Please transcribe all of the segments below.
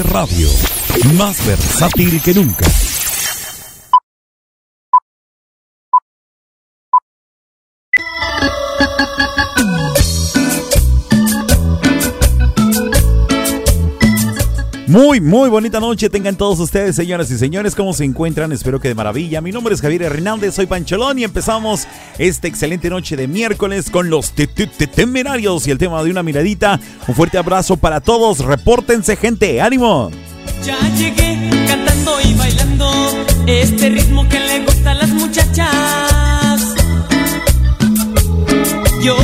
Radio, más versátil que nunca. Muy, muy bonita noche tengan todos ustedes, señoras y señores. ¿Cómo se encuentran? Espero que de maravilla. Mi nombre es Javier Hernández, soy Pancholón y empezamos esta excelente noche de miércoles con los temerarios y el tema de una miradita. Un fuerte abrazo para todos. Repórtense, gente. ¡Ánimo! Ya llegué cantando y bailando este ritmo que le gusta a las muchachas. Yo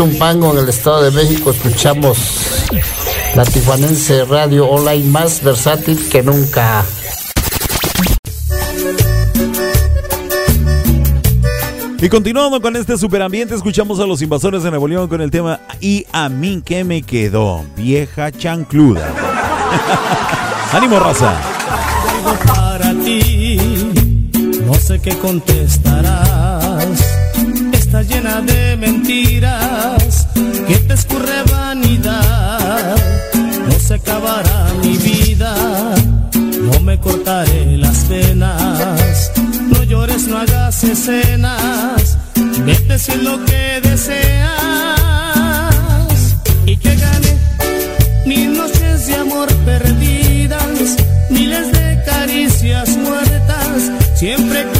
Zumpango, en el Estado de México, escuchamos la tijuanense radio online más versátil que nunca. Y continuando con este superambiente, escuchamos a los invasores de Nuevo León con el tema Y a mí que me quedó, vieja chancluda. ¡Ánimo, raza! para ti, no sé qué contestarás. Está llena de mentiras que te escurre vanidad. No se acabará mi vida, no me cortaré las venas llores, no hagas escenas. Vete si lo que deseas. Y que gane mil noches de amor perdidas, miles de caricias muertas, siempre curando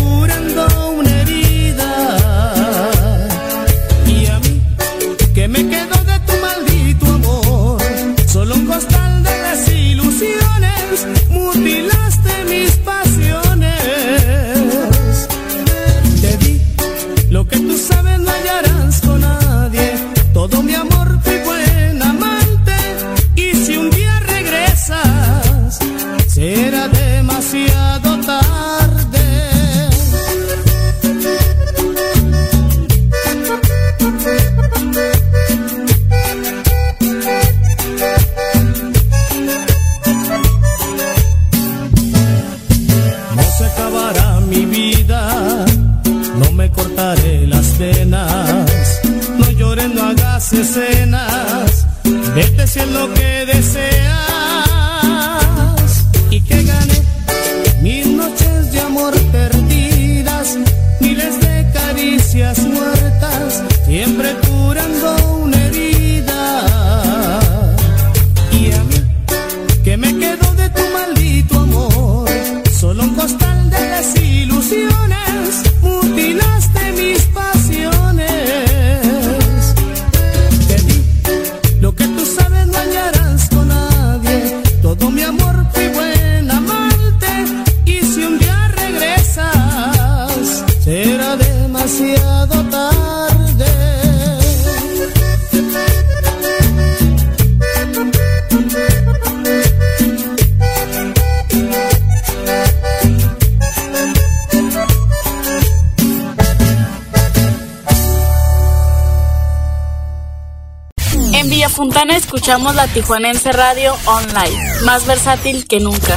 escuchamos la Tijuanense Radio Online, más versátil que nunca.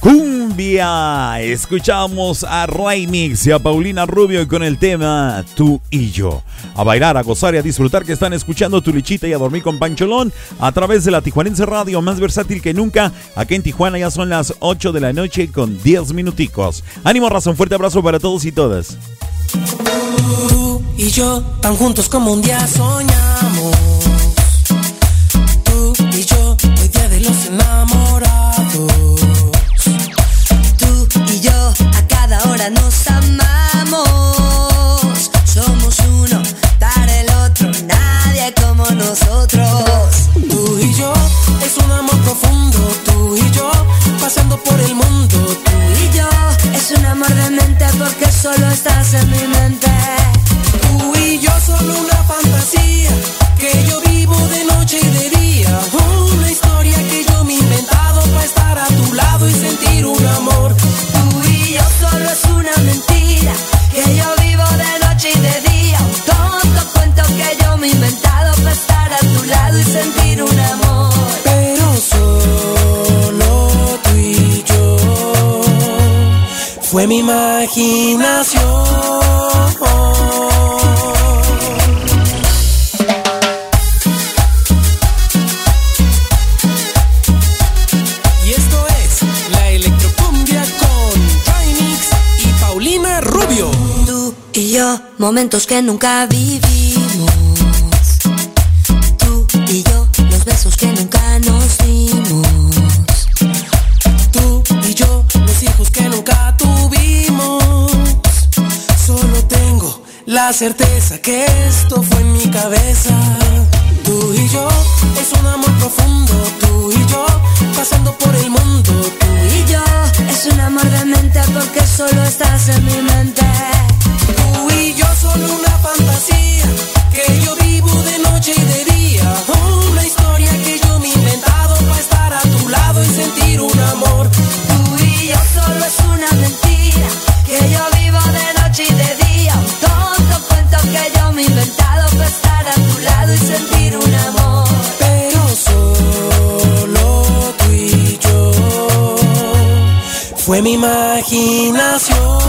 Cumbia, escuchamos a Raimix y a Paulina Rubio con el tema Tú y yo. A bailar, a gozar y a disfrutar que están escuchando tu lichita y a dormir con Pancholón a través de la Tijuanense Radio, más versátil que nunca. Aquí en Tijuana ya son las 8 de la noche con 10 minuticos. Ánimo, razón, fuerte abrazo para todos y todas. Y yo, tan juntos como un día soñamos. Fue mi imaginación. momentos que nunca vivimos. Tú y yo, los besos que certeza que esto fue en mi cabeza. Tú y yo, es un amor profundo. Tú y yo, pasando por el mundo. Tú y yo, Es un amor de mente porque solo estás en mi mente. Imaginación.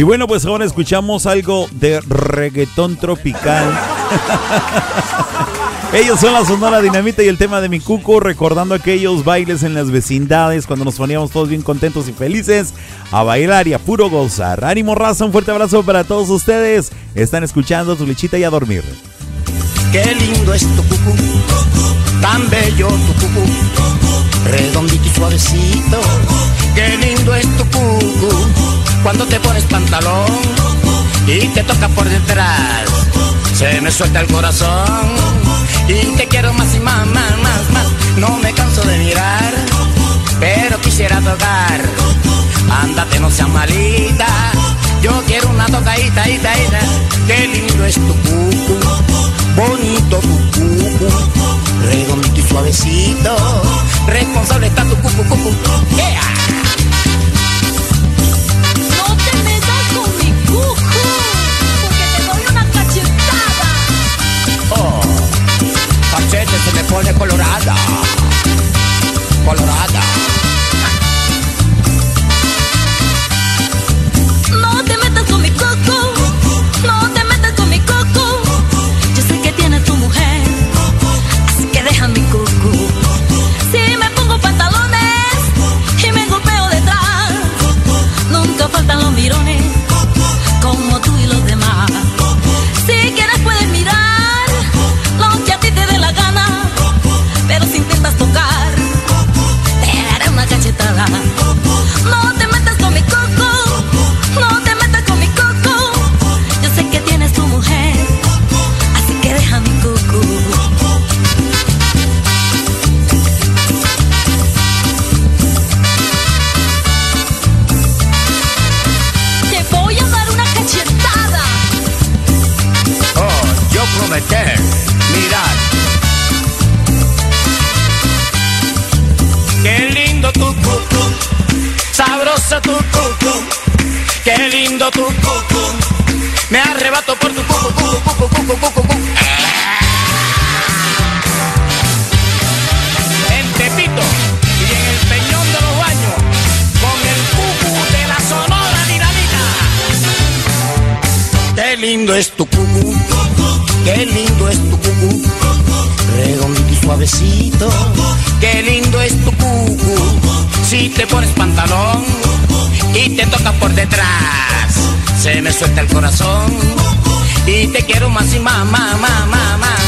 Y bueno, pues ahora escuchamos algo de reggaetón tropical. Ellos son la Sonora Dinamita y el tema de mi cuco, recordando aquellos bailes en las vecindades cuando nos poníamos todos bien contentos y felices a bailar y a puro gozar. Ánimo raza, un fuerte abrazo para todos ustedes. Están escuchando tu lechita y a dormir. Qué lindo es tu cucú, tan bello tu cucú, redondito y suavecito. Qué lindo es tu cucú, cuando te pones pantalón y te toca por detrás. Se me suelta el corazón y te quiero más y más, más, más, más. No me canso de mirar, pero quisiera tocar. Ándate, no seas malita. Yo quiero una tocadita, ita, ita. Qué lindo es tu cucu, bonito tu cucu, redondito y suavecito. Responsable está tu cucu, cucu. Yeah. Se me pone colorada, colorada. Sabrosa tu cucu. Qué lindo tu cucu, me arrebato por tu cucu, cucu, cucu, cucu, cucu, cucu. En Tepito y en el Peñón de los Baños, con el cucu de la Sonora Dinamita. Qué lindo es tu cucu, qué lindo es tu cucu, redondito y suavecito. Qué lindo es tu cucu, si te pones pantalón y te toca por detrás, se me suelta el corazón y te quiero más y más, más, más, más, más.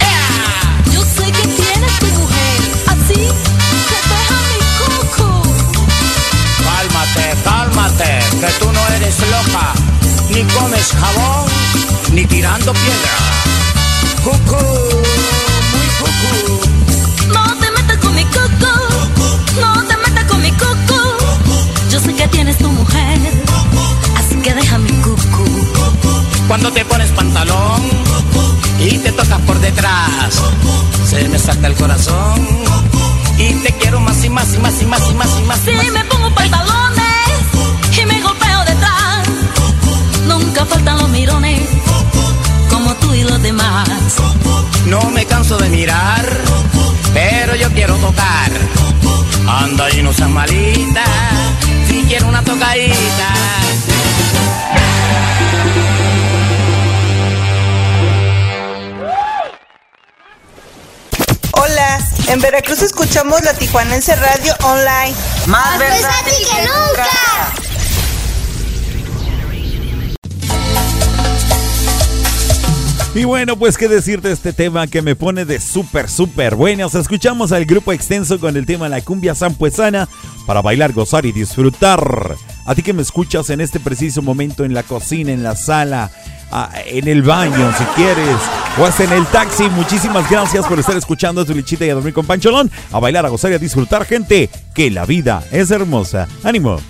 ¡Ea! Yo sé que tienes tu mujer, así que deja mi coco. Cálmate, cálmate, que tú no eres loca, ni comes jabón, ni tirando piedra. Cucú, que tienes tu mujer, así que deja mi cucu. Cuando te pones pantalón y te tocas por detrás, se me salta el corazón y te quiero más y más y más y más y más y más. Si me pongo pantalones y me golpeo detrás, nunca faltan los mirones, como tú y los demás. No me canso de mirar, pero yo quiero tocar. Anda y no seas malita, quiero una tocadita. En Veracruz escuchamos la Tijuanense Radio Online. Más versátil que nunca. Y bueno, pues qué decirte este tema que me pone de súper, súper buenos. Escuchamos al grupo extenso con el tema La cumbia zampuesana para bailar, gozar y disfrutar. A ti que me escuchas en este preciso momento en la cocina, en la sala, en el baño, si quieres, o hasta en el taxi. Muchísimas gracias por estar escuchando tu lichita y a dormir con Pancholón. A bailar, a gozar y a disfrutar, gente, que la vida es hermosa. ¡Ánimo!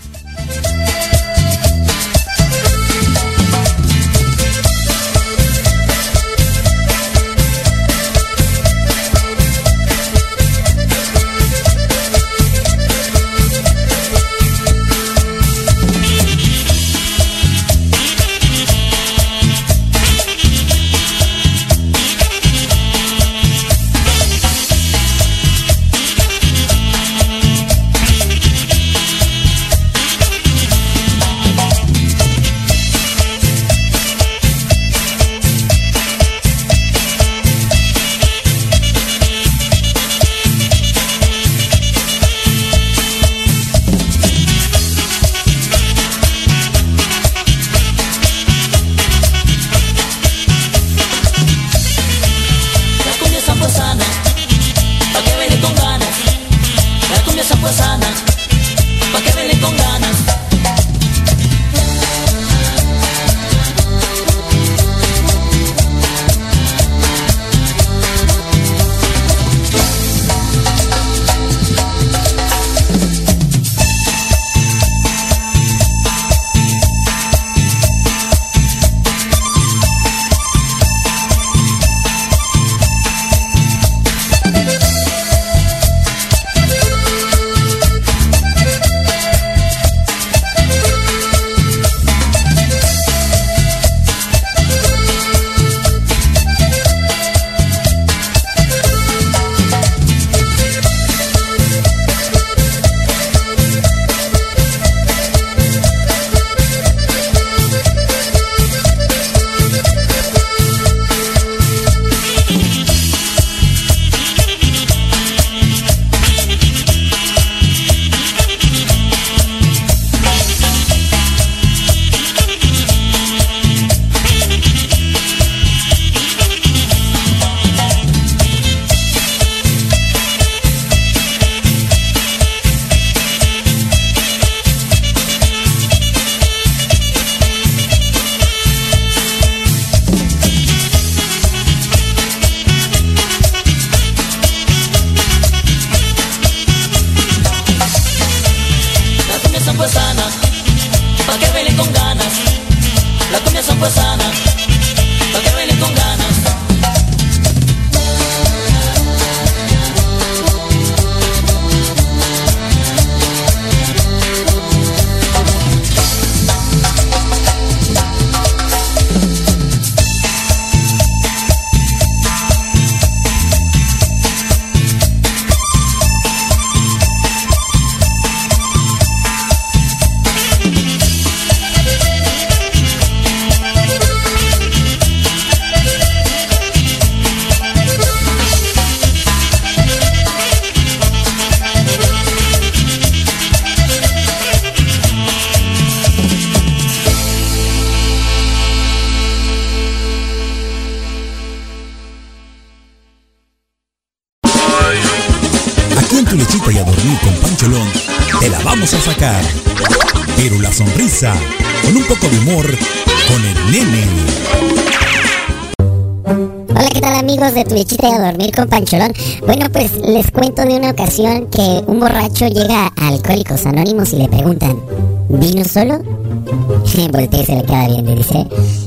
De tu lechita y a dormir con Pancholón. Bueno, pues les cuento de una ocasión que un borracho llega a Alcohólicos Anónimos y le preguntan, ¿vino solo? Voltea y se le queda bien y dice,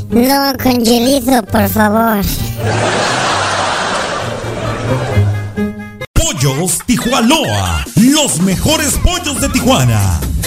no, con hielito, por favor. Pollos Tijuanoa, los mejores pollos de Tijuana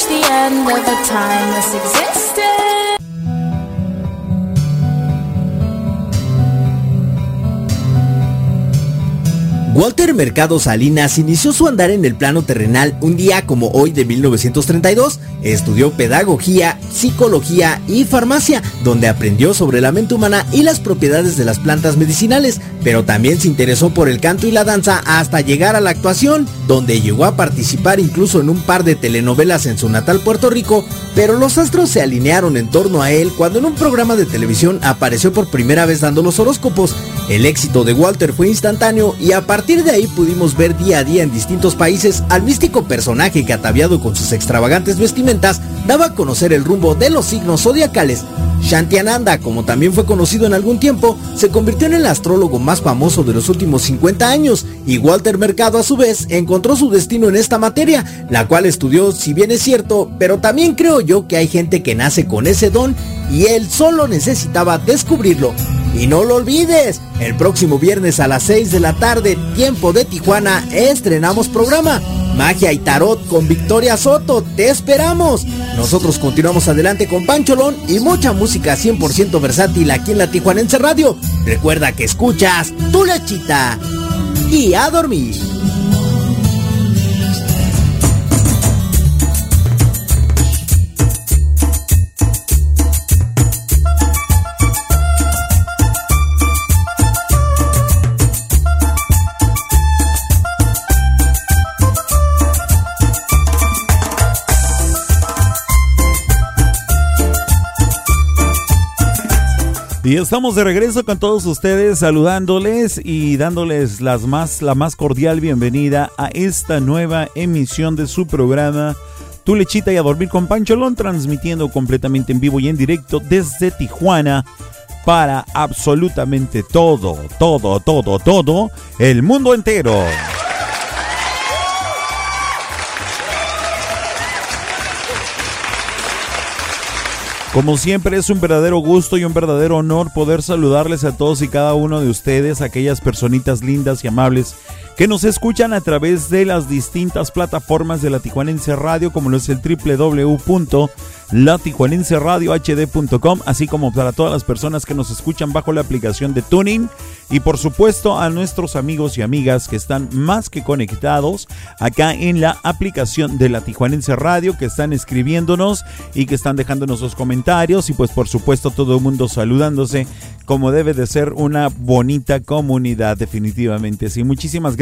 Reach the end of a timeless existence? Walter Mercado Salinas inició su andar en el plano terrenal un día como hoy de 1932. Estudió pedagogía, psicología y farmacia, donde aprendió sobre la mente humana y las propiedades de las plantas medicinales, pero también se interesó por el canto y la danza hasta llegar a la actuación, donde llegó a participar incluso en un par de telenovelas en su natal Puerto Rico, pero los astros se alinearon en torno a él cuando en un programa de televisión apareció por primera vez dando los horóscopos. El éxito de Walter fue instantáneo y a partir de ahí pudimos ver día a día en distintos países al místico personaje que ataviado con sus extravagantes vestimentas daba a conocer el rumbo de los signos zodiacales. Shantiananda, como también fue conocido en algún tiempo, se convirtió en el astrólogo más famoso de los últimos 50 años y Walter Mercado a su vez encontró su destino en esta materia, la cual estudió si bien es cierto, pero también creo yo que hay gente que nace con ese don y él solo necesitaba descubrirlo. Y no lo olvides, el próximo viernes a las 6 de la tarde, tiempo de Tijuana, estrenamos programa Magia y Tarot con Victoria Soto. Te esperamos. Nosotros continuamos adelante con Pancholón y mucha música 100% versátil aquí en la Tijuanense Radio. Recuerda que escuchas tu lechita y a dormir. Y estamos de regreso con todos ustedes, saludándoles y dándoles las más, la más cordial bienvenida a esta nueva emisión de su programa Tu Lechita y a Dormir con Pancholón, transmitiendo completamente en vivo y en directo desde Tijuana para absolutamente todo, todo, todo, todo, el mundo entero. Como siempre es un verdadero gusto y un verdadero honor poder saludarles a todos y cada uno de ustedes, aquellas personitas lindas y amables que nos escuchan a través de las distintas plataformas de la Tijuanense Radio, como lo es el www.latijuanenseradiohd.com, así como para todas las personas que nos escuchan bajo la aplicación de Tuning y por supuesto a nuestros amigos y amigas que están más que conectados acá en la aplicación de la Tijuanense Radio, que están escribiéndonos y que están dejándonos sus comentarios y pues por supuesto todo el mundo saludándose como debe de ser una bonita comunidad definitivamente. Sí, muchísimas gracias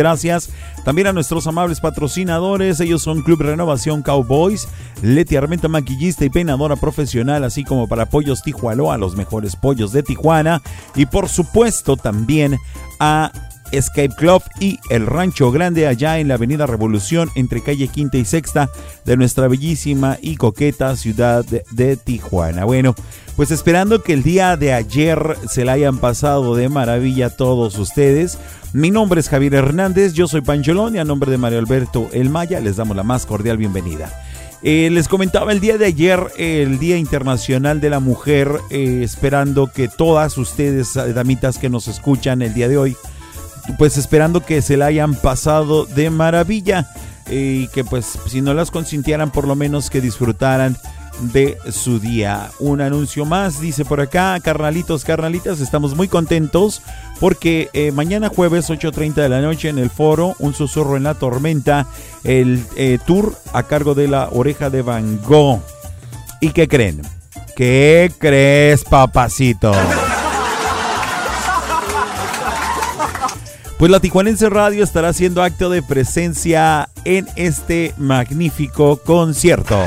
también a nuestros amables patrocinadores, ellos son Club Renovación Cowboys, Leti Armenta maquillista y peinadora profesional, así como para Pollos Tijuana, los mejores pollos de Tijuana. Y por supuesto también a Escape Club y el Rancho Grande allá en la Avenida Revolución entre calle Quinta y Sexta de nuestra bellísima y coqueta ciudad de, Tijuana. Bueno, pues esperando que el día de ayer se la hayan pasado de maravilla a todos ustedes. Mi nombre es Javier Hernández, yo soy Pancholón y a nombre de Mario Alberto El Maya les damos la más cordial bienvenida. Eh, les comentaba el día de ayer, el Día Internacional de la Mujer, eh, esperando que todas ustedes, damitas que nos escuchan el día de hoy, pues esperando que se la hayan pasado de maravilla eh, y que pues si no las consintieran por lo menos que disfrutaran de su día. Un anuncio más, dice por acá, carnalitos, carnalitas, estamos muy contentos porque eh, mañana jueves 8.30 de la noche en el foro, un susurro en la tormenta, el eh, tour a cargo de la oreja de Van Gogh. ¿Y qué creen? ¿Qué crees, papacito? Pues la Tijuanense Radio estará haciendo acto de presencia en este magnífico concierto.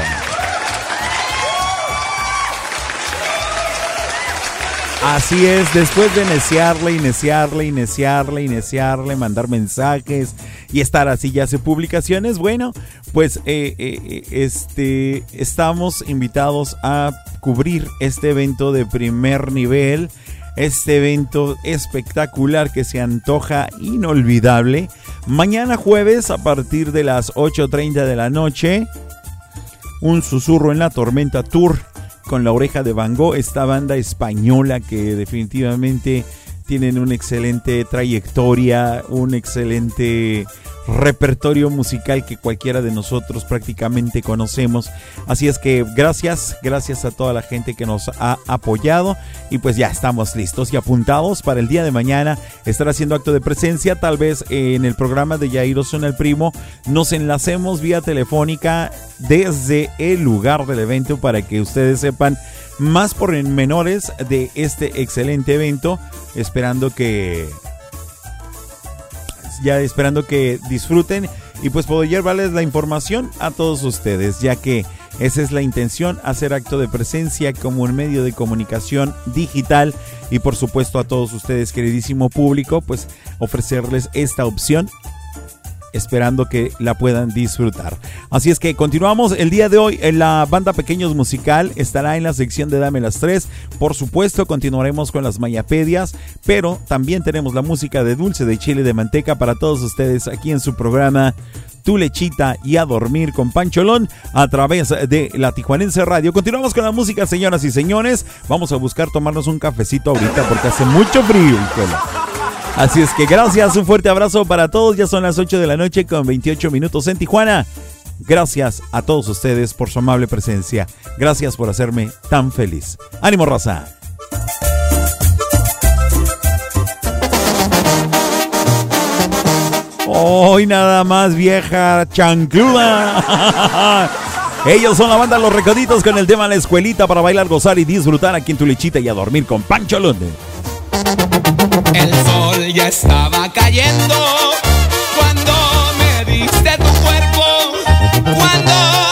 Así es, después de iniciarle, iniciarle, iniciarle, iniciarle, mandar mensajes y estar así ya hace publicaciones, bueno, pues eh, eh, este, estamos invitados a cubrir este evento de primer nivel, este evento espectacular que se antoja inolvidable. Mañana jueves a partir de las 8.30 de la noche, un susurro en la tormenta tour con la oreja de Van Gogh, esta banda española que definitivamente tienen una excelente trayectoria, un excelente repertorio musical que cualquiera de nosotros prácticamente conocemos. Así es que gracias, gracias a toda la gente que nos ha apoyado. Y pues ya estamos listos y apuntados para el día de mañana estar haciendo acto de presencia, tal vez en el programa de Jairo Son el Primo nos enlacemos vía telefónica desde el lugar del evento para que ustedes sepan más pormenores de este excelente evento, esperando que ya esperando que disfruten y pues poder llevarles la información a todos ustedes, ya que esa es la intención, hacer acto de presencia como un medio de comunicación digital y por supuesto a todos ustedes, queridísimo público, pues ofrecerles esta opción esperando que la puedan disfrutar. Así es que continuamos el día de hoy en la banda Pequeños Musical estará en la sección de Dame las Tres. Por supuesto, continuaremos con las mayapedias, pero también tenemos la música de dulce de chile de manteca para todos ustedes aquí en su programa tu lechita y a dormir con Pancholón a través de la Tijuanense Radio. Continuamos con la música, señoras y señores. Vamos a buscar tomarnos un cafecito ahorita porque hace mucho frío. Así es que gracias, un fuerte abrazo para todos. Ya son las 8 de la noche con 28 minutos en Tijuana. Gracias a todos ustedes por su amable presencia. Gracias por hacerme tan feliz. Ánimo, raza. Hoy nada más vieja chancluda. Ellos son la banda Los Recoditos con el tema La Escuelita para bailar, gozar y disfrutar aquí en tu lechita y a dormir con Pancho Lunde. El sol ya estaba cayendo cuando me diste tu cuerpo, cuando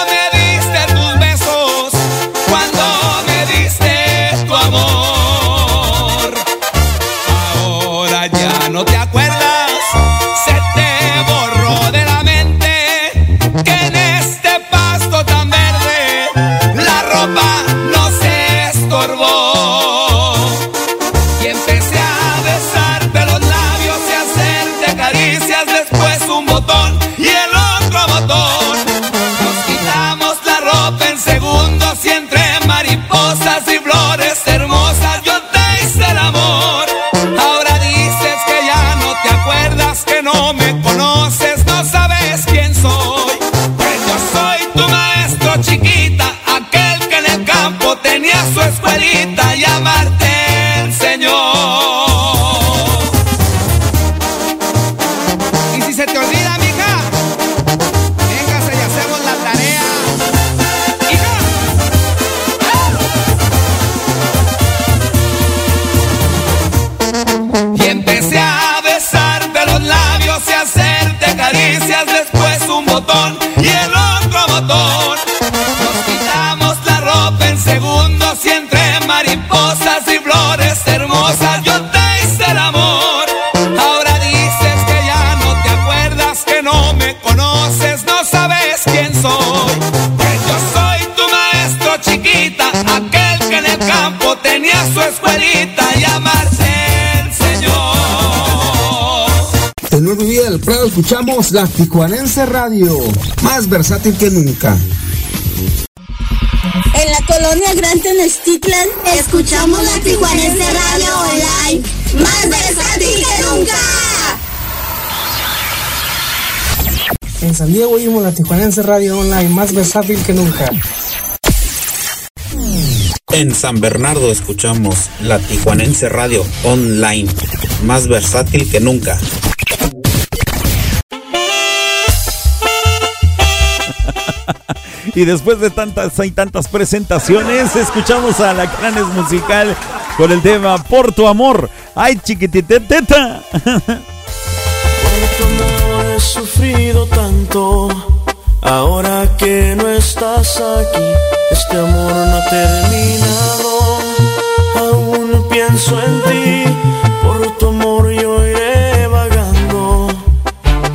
su escuelita y escuelita y amarte el Señor. En Nuevo Día del Prado escuchamos la Tijuanense Radio, más versátil que nunca. En la colonia Gran Tenochtitlan escuchamos la Tijuanense Radio Online, más versátil que nunca. En San Diego oímos la Tijuanense Radio Online, más versátil que nunca. En San Bernardo escuchamos la Tijuanense Radio Online, más versátil que nunca. Y después de tantas y tantas presentaciones, escuchamos a la Cranes Musical con el tema Por tu amor. ¡Ay, chiquititeta! Por tu amor he sufrido tanto. Ahora que no estás aquí, este amor no ha terminado. Aún pienso en ti. Por tu amor yo iré vagando.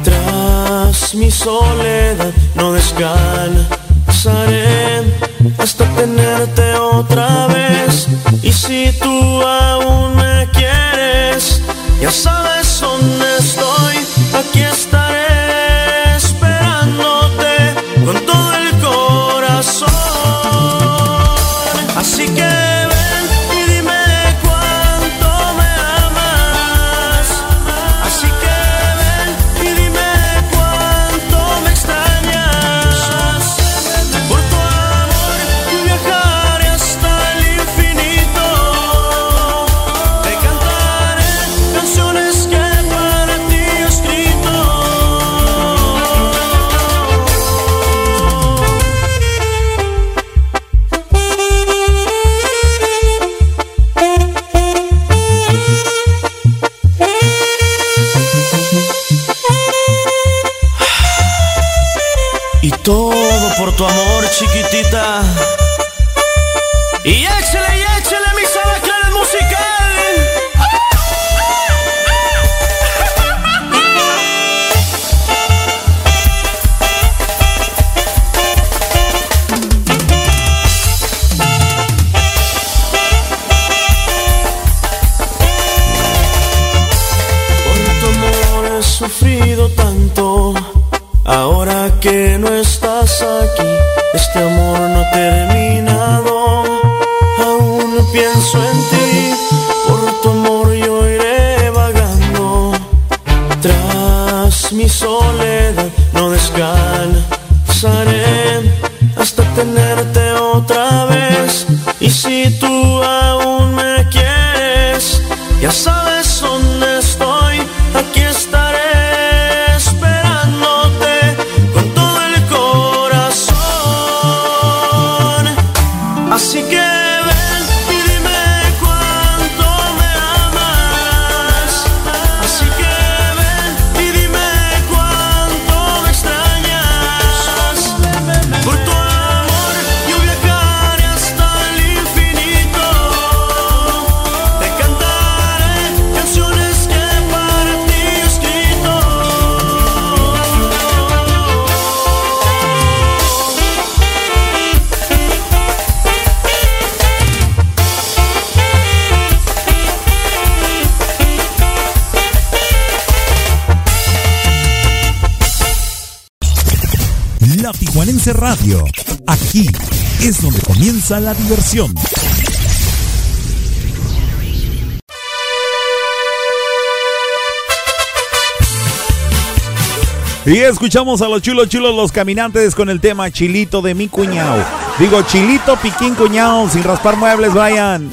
Tras mi soledad no descanso hasta tenerte otra vez. Y si tú aún me quieres, ya sabes la diversión. Y escuchamos a los chulos chulos los caminantes con el tema Chilito de mi cuñado. Digo, Chilito Piquín cuñado, sin raspar muebles, vayan.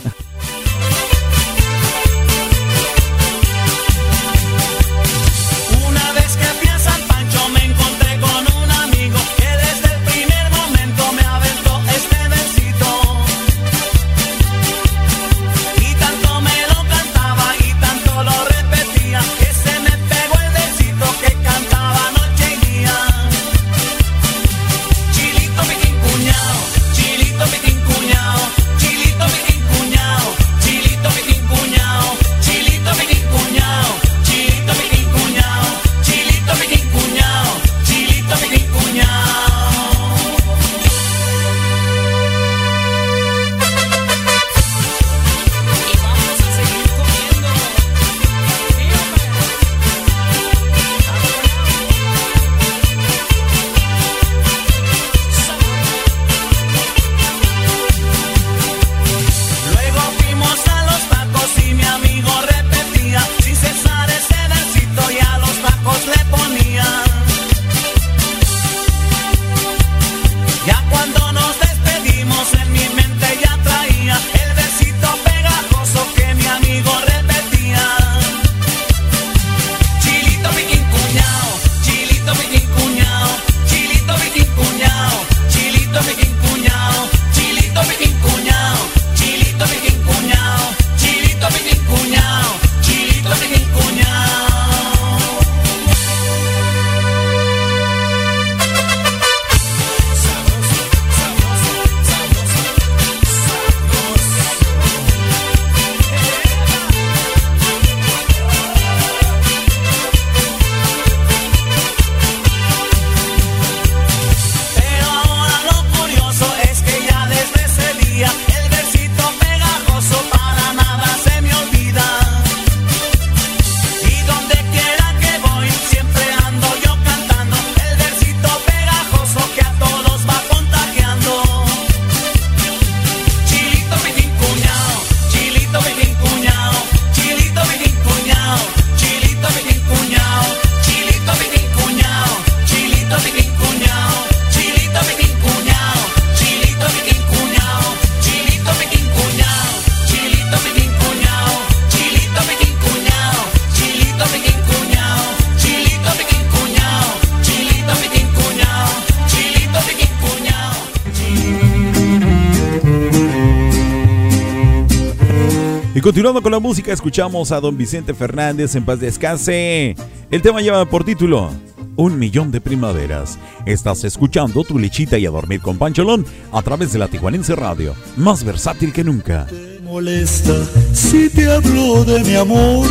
Continuando con la música, escuchamos a don Vicente Fernández en paz descanse. El tema lleva por título Un millón de primaveras. Estás escuchando tu lechita y a dormir con Pancholón a través de la Tijuanense Radio, más versátil que nunca. Te molesta si te hablo de mi amor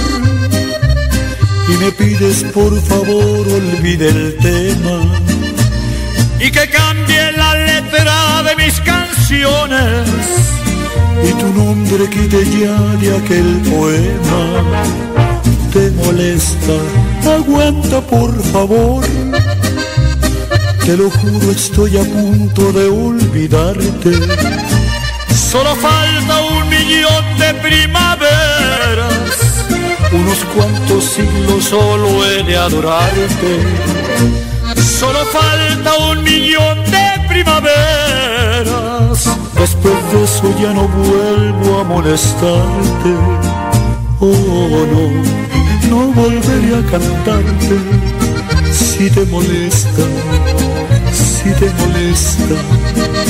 y me pides por favor olvide el tema y que cambie la letra de mis canciones y tu nombre quite ya de aquel poema. Te molesta, aguanta por favor. Te lo juro, estoy a punto de olvidarte. Solo falta un millón de primaveras, unos cuantos siglos solo he de adorarte. Solo falta un millón de Después de eso ya no vuelvo a molestarte. Oh no, no volveré a cantarte. Si te molesta, si te molesta.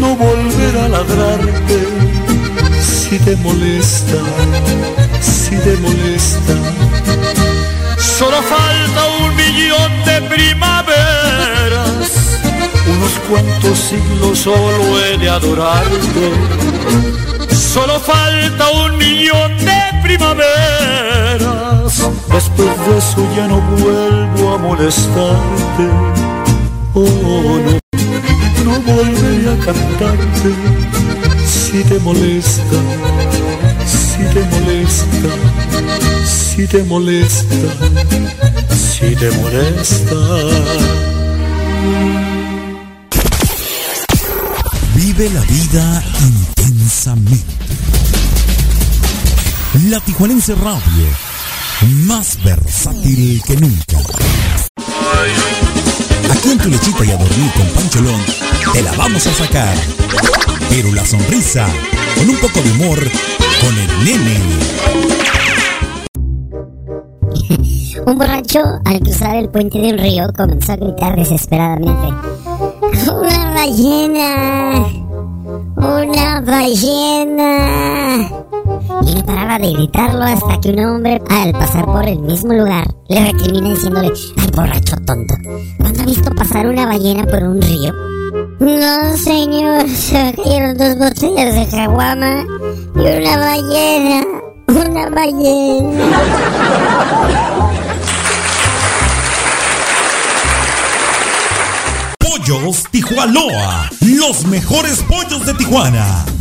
no volver a ladrarte si te molesta, si te molesta. Solo falta un millón de primaveras, unos cuantos siglos solo he de adorarte. Solo falta un millón de primaveras, después de eso ya no vuelvo a molestarte. Oh no no volveré a cantarte si te molesta, si te molesta, si te molesta, si te molesta. Vive la vida intensamente. La Tijuanense Radio, más versátil que nunca. Aquí en tu lechita y a dormir con Pancholón, te la vamos a sacar. Pero la sonrisa, con un poco de humor, con el nene. un borracho, al cruzar el puente de un río, comenzó a gritar desesperadamente. ¡Una ballena! ¡Una ballena! Y no paraba de gritarlo hasta que un hombre, al pasar por el mismo lugar, le recrimina diciéndole, ¡ay, borracho tonto! ¿Cuándo ha visto pasar una ballena por un río? No, señor, se cayeron dos botellas de caguama y una ballena. Una ballena. Pollos Tijuanoa, los mejores pollos de Tijuana.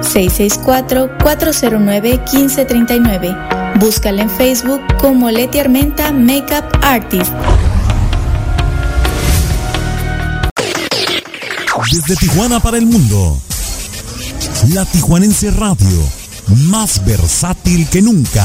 664-409-1539. Búscala en Facebook como Leti Armenta Makeup Artist. Desde Tijuana para el mundo. La Tijuanense Radio, más versátil que nunca.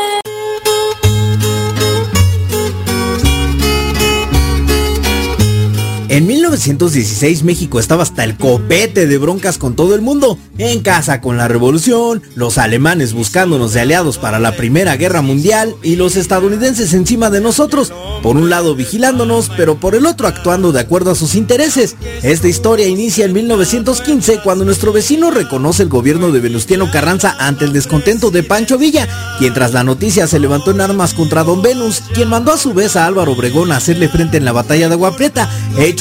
En 1916 México estaba hasta el copete de broncas con todo el mundo. En casa con la revolución, los alemanes buscándonos de aliados para la Primera Guerra Mundial y los estadounidenses encima de nosotros. Por un lado vigilándonos, pero por el otro actuando de acuerdo a sus intereses. Esta historia inicia en 1915 cuando nuestro vecino reconoce el gobierno de Venustiano Carranza ante el descontento de Pancho Villa, quien tras la noticia se levantó en armas contra Don Venus, quien mandó a su vez a Álvaro Obregón a hacerle frente en la batalla de Agua Prieta,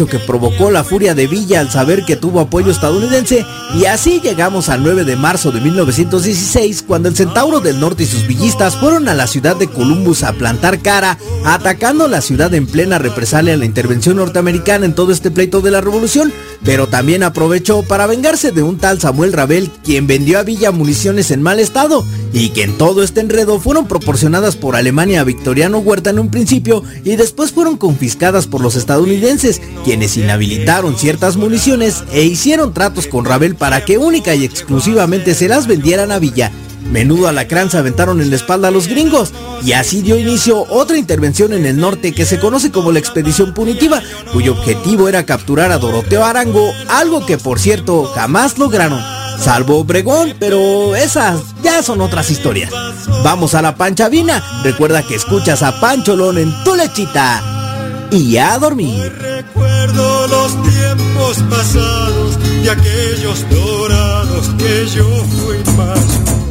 que provocó la furia de Villa al saber que tuvo apoyo estadounidense y así llegamos al 9 de marzo de 1916 cuando el Centauro del Norte y sus villistas fueron a la ciudad de Columbus a plantar cara, atacando la ciudad en plena represalia a la intervención norteamericana en todo este pleito de la revolución, pero también aprovechó para vengarse de un tal Samuel Rabel quien vendió a Villa municiones en mal estado y que en todo este enredo fueron proporcionadas por Alemania a Victoriano Huerta en un principio y después fueron confiscadas por los estadounidenses, quienes inhabilitaron ciertas municiones e hicieron tratos con Rabel para que única y exclusivamente se las vendieran a Villa. Menudo alacrán se aventaron en la espalda a los gringos y así dio inicio otra intervención en el norte que se conoce como la expedición punitiva, cuyo objetivo era capturar a Doroteo Arango, algo que por cierto jamás lograron. Salvo Obregón, pero esas ya son otras historias. Vamos a la panchavina. Recuerda que escuchas a Pancholón en tu lechita. Y a dormir. Recuerdo los tiempos pasados y aquellos dorados que yo fui más.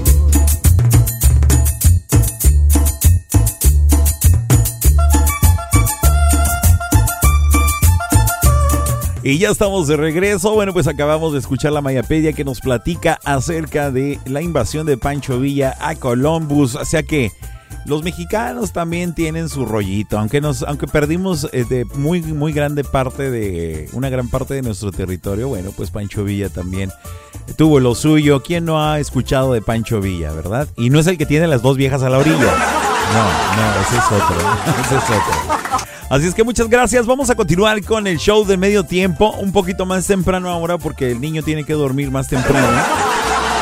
Y ya estamos de regreso. Bueno, pues acabamos de escuchar la Mayapedia que nos platica acerca de la invasión de Pancho Villa a Columbus. O sea que los mexicanos también tienen su rollito, aunque nos, aunque perdimos eh, de muy, muy grande parte de, una gran parte de nuestro territorio. Bueno, pues Pancho Villa también tuvo lo suyo. ¿Quién no ha escuchado de Pancho Villa, verdad? Y no es el que tiene las dos viejas a la orilla. No, no, ese es otro. Ese es otro. Así es que muchas gracias. Vamos a continuar con el show de medio tiempo. Un poquito más temprano ahora porque el niño tiene que dormir más temprano.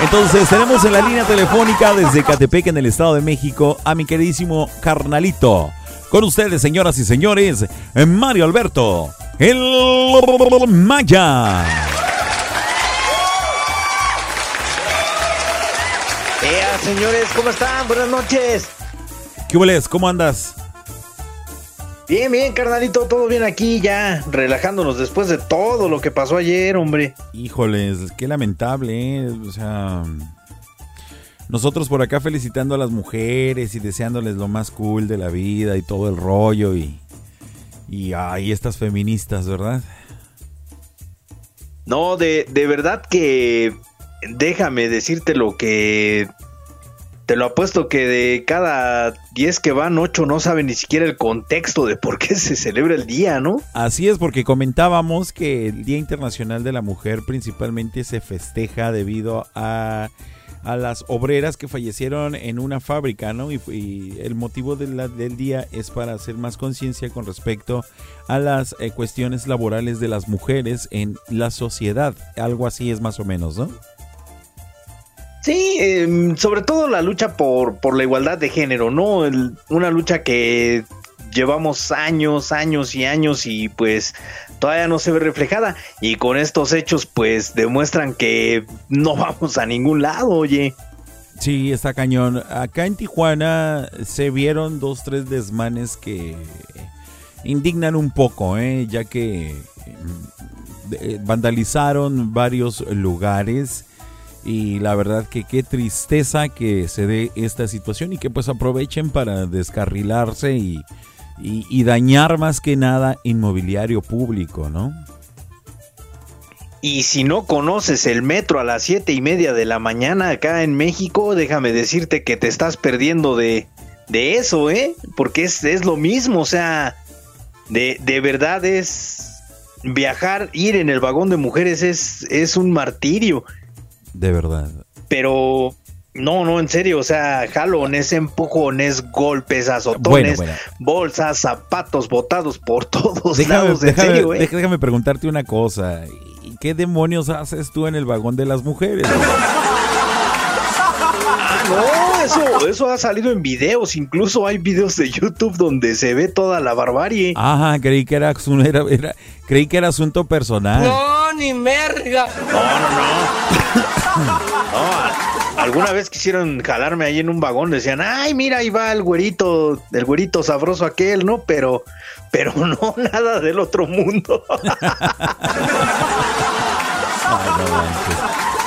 Entonces tenemos en la línea telefónica desde Catepec en el Estado de México a mi queridísimo carnalito. Con ustedes, señoras y señores, Mario Alberto, el Maya. Ea, señores, ¿cómo están? Buenas noches. ¿Qué hueles? ¿Cómo andas? Bien, bien, carnalito, todo bien aquí ya, relajándonos después de todo lo que pasó ayer, hombre. Híjoles, qué lamentable, ¿eh? o sea, nosotros por acá felicitando a las mujeres y deseándoles lo más cool de la vida y todo el rollo y y ahí estas feministas, ¿verdad? No, de, de verdad que déjame decirte lo que te lo apuesto que de cada 10 que van, 8 no saben ni siquiera el contexto de por qué se celebra el día, ¿no? Así es, porque comentábamos que el Día Internacional de la Mujer principalmente se festeja debido a, a las obreras que fallecieron en una fábrica, ¿no? Y, el motivo de del día es para hacer más conciencia con respecto a las eh, cuestiones laborales de las mujeres en la sociedad. Algo así es más o menos, ¿no? Sí, eh, sobre todo la lucha por, por la igualdad de género, ¿no? Una lucha que llevamos años, años y años y pues todavía no se ve reflejada. Y con estos hechos pues demuestran que no vamos a ningún lado, oye. Sí, está cañón. Acá en Tijuana se vieron dos, tres desmanes que indignan un poco, ¿eh? ya que eh, vandalizaron varios lugares y la verdad que qué tristeza que se dé esta situación y que pues aprovechen para descarrilarse y, y, y dañar más que nada inmobiliario público, ¿no? Y si no conoces el metro a las siete y media de la mañana acá en México, déjame decirte que te estás perdiendo de, de eso, ¿eh? Porque es, es lo mismo, o sea, de, de verdad es viajar, ir en el vagón de mujeres es, es un martirio. De verdad. Pero no, no, en serio, o sea, jalones, empujones, golpes, azotones, bolsas, zapatos botados por todos lados, en déjame, serio, ¿eh? déjame preguntarte una cosa. ¿Y ¿Qué demonios haces tú en el vagón de las mujeres? Ah, no, eso, eso ha salido en videos, incluso hay videos de YouTube donde se ve toda la barbarie. Ajá, creí que era- era- creí que era asunto personal. No, ni merga. No, no, no. No, alguna vez quisieron jalarme ahí en un vagón, decían, ay, mira, ahí va el güerito, el güerito sabroso aquel, ¿no? Pero, pero no, nada del otro mundo.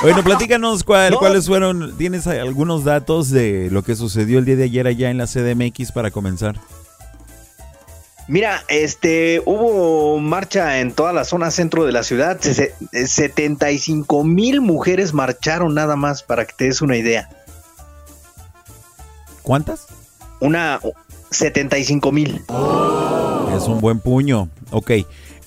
Bueno, platícanos cuál- cuáles fueron, tienes algunos datos de lo que sucedió el día de ayer allá en la CDMX para comenzar. Mira, este, hubo marcha en toda la zona centro de la ciudad. Se- se- 75 mil mujeres marcharon nada más, para que te des una idea. ¿Cuántas? Una 75 mil. Es un buen puño. Ok.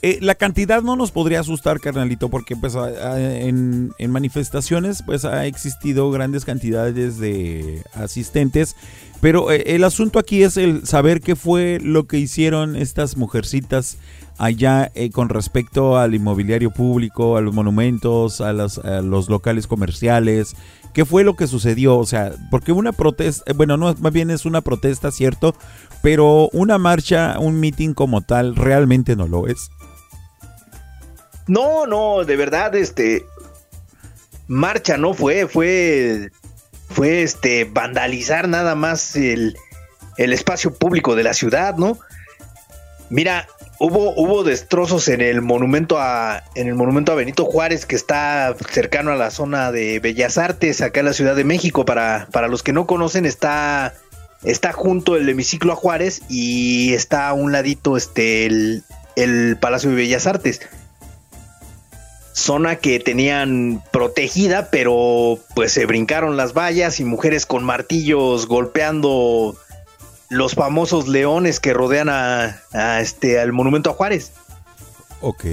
Eh, la cantidad no nos podría asustar, carnalito, porque pues en, manifestaciones pues ha existido grandes cantidades de asistentes, pero eh, el asunto aquí es el saber qué fue lo que hicieron estas mujercitas allá eh, con respecto al inmobiliario público, a los monumentos, a, las- a los locales comerciales. ¿Qué fue lo que sucedió? O sea, porque una protesta, bueno, no, más bien es una protesta, cierto, pero una marcha, un meeting como tal, realmente no lo es. No, no, de verdad, este. Marcha no fue, fue. Fue este. vandalizar nada más el, el espacio público de la ciudad, ¿no? Mira, hubo, hubo destrozos en el monumento a. En el monumento a Benito Juárez, que está cercano a la zona de Bellas Artes, acá en la Ciudad de México. Para, para los que no conocen, está. Está junto el hemiciclo a Juárez y está a un ladito este el, el Palacio de Bellas Artes zona que tenían protegida, pero pues se brincaron las vallas y mujeres con martillos golpeando los famosos leones que rodean a, a este al monumento a Juárez. Ok.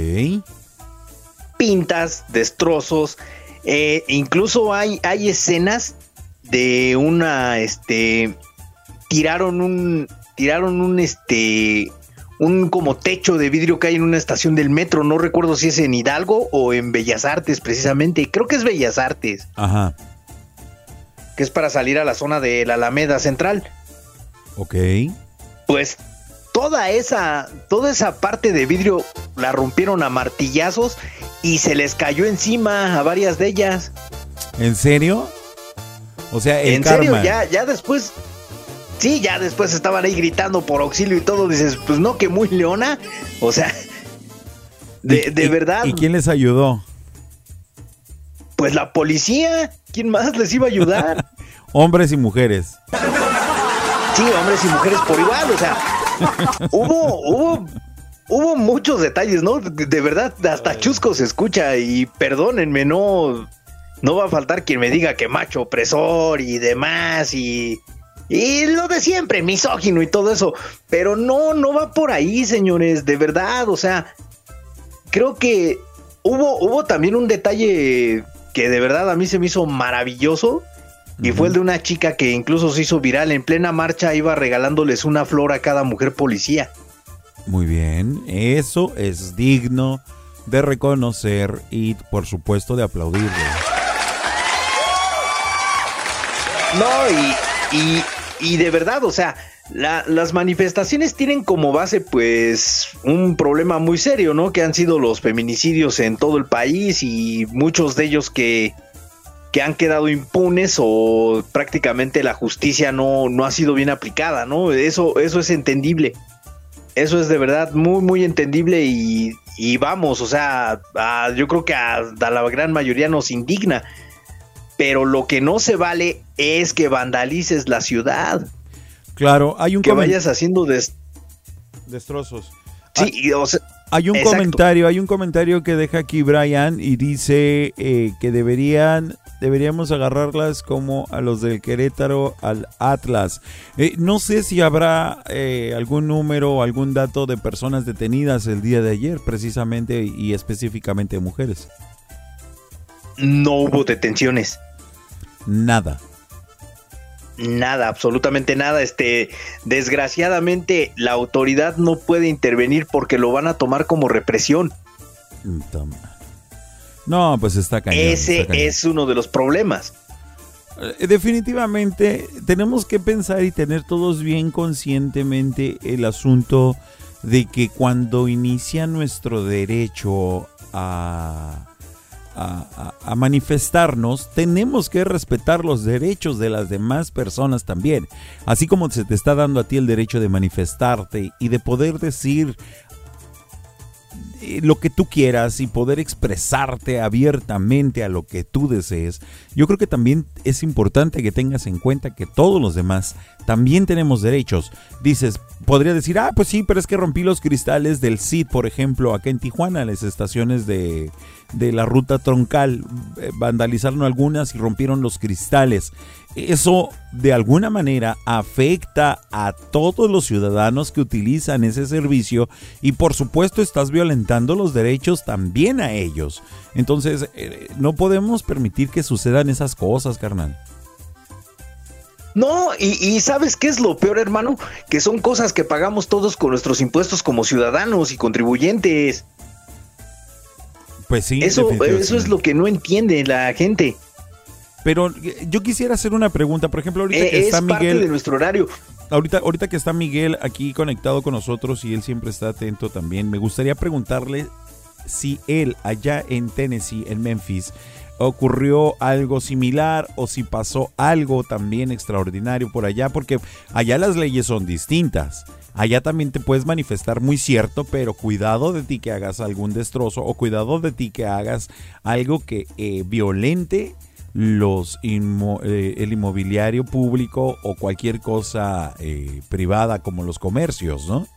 Pintas, destrozos, eh, incluso hay, hay escenas de una, este, tiraron un, tiraron un, este, un como techo de vidrio que hay en una estación del metro. No recuerdo si es en Hidalgo o en Bellas Artes, precisamente. Creo que es Bellas Artes, Ajá. que es para salir a la zona de la Alameda Central. Ok. Pues toda esa, toda esa parte de vidrio la rompieron a martillazos y se les cayó encima a varias de ellas. ¿En serio? O sea, el en karma. serio, ya, ya después. Sí, ya después estaban ahí gritando por auxilio y todo. Dices, pues no, que muy leona. O sea, de, ¿Y- de y- verdad. ¿Y quién les ayudó? Pues la policía. ¿Quién más les iba a ayudar? Hombres y mujeres. Sí, hombres y mujeres por igual. O sea, hubo, hubo, hubo muchos detalles, ¿no? De, de verdad, hasta chusco se escucha. Y perdónenme, no, no va a faltar quien me diga que macho opresor y demás. Y, y lo de siempre, misógino y todo eso. Pero no, no va por ahí, señores. De verdad, o sea, creo que hubo, hubo también un detalle que de verdad a mí se me hizo maravilloso. Y fue el de una chica que incluso se hizo viral. En plena marcha iba regalándoles una flor a cada mujer policía. Muy bien. Eso es digno de reconocer y, por supuesto, de aplaudirle. No, y, y, y de verdad, o sea, la- las manifestaciones tienen como base pues un problema muy serio, ¿no? Que han sido los feminicidios en todo el país y muchos de ellos que, que han quedado impunes o prácticamente la justicia no, no ha sido bien aplicada, ¿no? Eso, eso es entendible. Eso es de verdad muy, muy entendible y, y vamos, o sea, a- yo creo que a, a la gran mayoría nos indigna. Pero lo que no se vale es que vandalices la ciudad. Claro, hay un que vayas haciendo des- destrozos. Sí, o sea, hay un comentario, hay un comentario que deja aquí Brian y dice eh, que deberían deberíamos agarrarlas como a los del Querétaro, al Atlas. Eh, no sé si habrá eh, algún número o algún dato de personas detenidas el día de ayer, precisamente y específicamente mujeres. No hubo detenciones. Nada. Nada, absolutamente nada. Este, desgraciadamente, la autoridad no puede intervenir porque lo van a tomar como represión. No, pues está cañón. Ese es uno de los problemas. Eh, definitivamente tenemos que pensar y tener todos bien conscientemente el asunto de que cuando inicia nuestro derecho a a, manifestarnos, tenemos que respetar los derechos de las demás personas también. Así como se te está dando a ti el derecho de manifestarte y de poder decir eh, lo que tú quieras y poder expresarte abiertamente a lo que tú desees, yo creo que también es importante que tengas en cuenta que todos los demás también tenemos derechos. Dices, podría decir, ah, pues sí, pero es que rompí los cristales del CID, por ejemplo, acá en Tijuana, las estaciones de, de la ruta troncal, eh, vandalizaron algunas y rompieron los cristales eso de alguna manera afecta a todos los ciudadanos que utilizan ese servicio y por supuesto estás violentando los derechos también a ellos. Entonces eh, no podemos permitir que sucedan esas cosas, carnal. No, y, sabes qué es lo peor, hermano, que son cosas que pagamos todos con nuestros impuestos como ciudadanos y contribuyentes. Pues sí. Eso, eso es lo que no entiende la gente. Pero eh, yo quisiera hacer una pregunta, por ejemplo, ahorita que eh, está Miguel. de nuestro horario. Ahorita, ahorita que está Miguel aquí conectado con nosotros y él siempre está atento también, me gustaría preguntarle si él allá en Tennessee, en Memphis, ocurrió algo similar o si pasó algo también extraordinario por allá, porque allá las leyes son distintas. Allá también te puedes manifestar muy cierto, pero cuidado de ti que hagas algún destrozo o cuidado de ti que hagas algo que eh, violente los eh, el inmobiliario público o cualquier cosa eh, privada como los comercios, ¿no?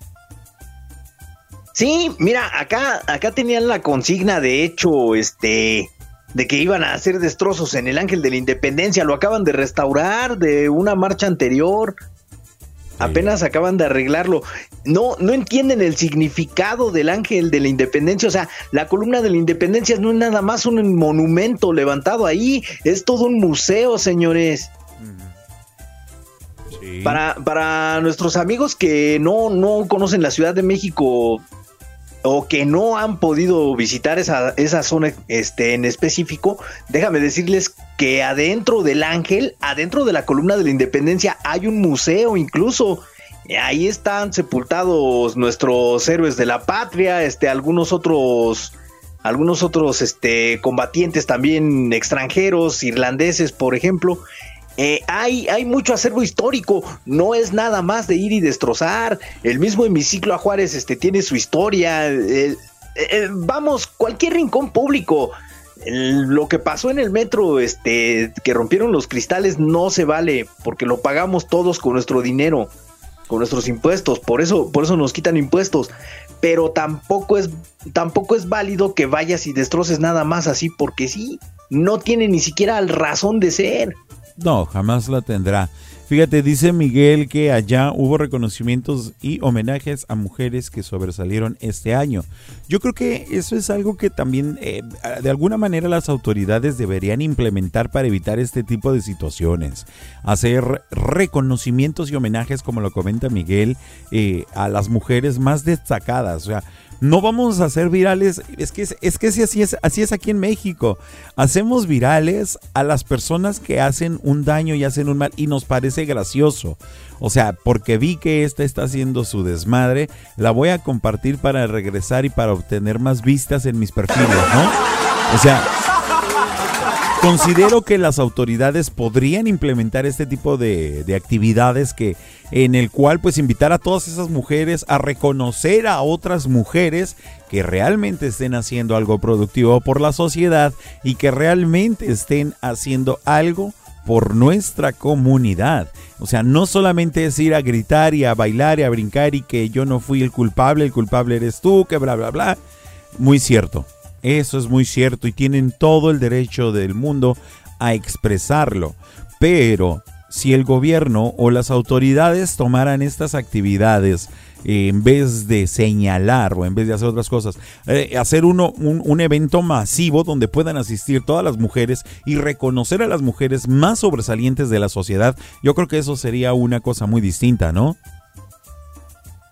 Sí, mira, acá, acá tenían la consigna, de hecho, este, de que iban a hacer destrozos en el Ángel de la Independencia, lo acaban de restaurar de una marcha anterior. Apenas acaban de arreglarlo. No, no entienden el significado del ángel de la independencia. O sea, la columna de la independencia no es nada más un monumento levantado ahí, es todo un museo, señores. Para, para nuestros amigos que no, no conocen la Ciudad de México o que no han podido visitar esa, esa zona este, en específico, déjame decirles que adentro del ángel, adentro de la columna de la independencia, hay un museo incluso. Ahí están sepultados nuestros héroes de la patria, este, algunos otros, algunos otros este, combatientes también extranjeros, irlandeses, por ejemplo. Eh, hay, hay mucho acervo histórico, no es nada más de ir y destrozar. El mismo hemiciclo a Juárez este, tiene su historia. vamos, cualquier rincón público. lo que pasó en el metro, este, que rompieron los cristales, no se vale, porque lo pagamos todos con nuestro dinero, con nuestros impuestos. Por eso, por eso nos quitan impuestos. Pero tampoco es, tampoco es válido que vayas y destroces nada más así, porque sí, no tiene ni siquiera razón de ser. No, jamás la tendrá. Fíjate, dice Miguel que allá hubo reconocimientos y homenajes a mujeres que sobresalieron este año. Yo creo que eso es algo que también eh, de alguna manera las autoridades deberían implementar para evitar este tipo de situaciones. Hacer reconocimientos y homenajes, como lo comenta Miguel, eh, a las mujeres más destacadas. O sea, no vamos a hacer virales, es que, es que así, es, así es aquí en México. Hacemos virales a las personas que hacen un daño y hacen un mal y nos parece gracioso. O sea, porque vi que esta está haciendo su desmadre, la voy a compartir para regresar y para obtener más vistas en mis perfiles, ¿no? O sea, Considero que las autoridades podrían implementar este tipo de, actividades que en el cual pues invitar a todas esas mujeres a reconocer a otras mujeres que realmente estén haciendo algo productivo por la sociedad y que realmente estén haciendo algo por nuestra comunidad. O sea, no solamente es ir a gritar y a bailar y a brincar y que yo no fui el culpable, el culpable eres tú, que bla, bla, bla. Muy cierto, eso es muy cierto y tienen todo el derecho del mundo a expresarlo. Pero si el gobierno o las autoridades tomaran estas actividades eh, en vez de señalar o en vez de hacer otras cosas, eh, hacer uno, un, evento masivo donde puedan asistir todas las mujeres y reconocer a las mujeres más sobresalientes de la sociedad, yo creo que eso sería una cosa muy distinta, ¿no?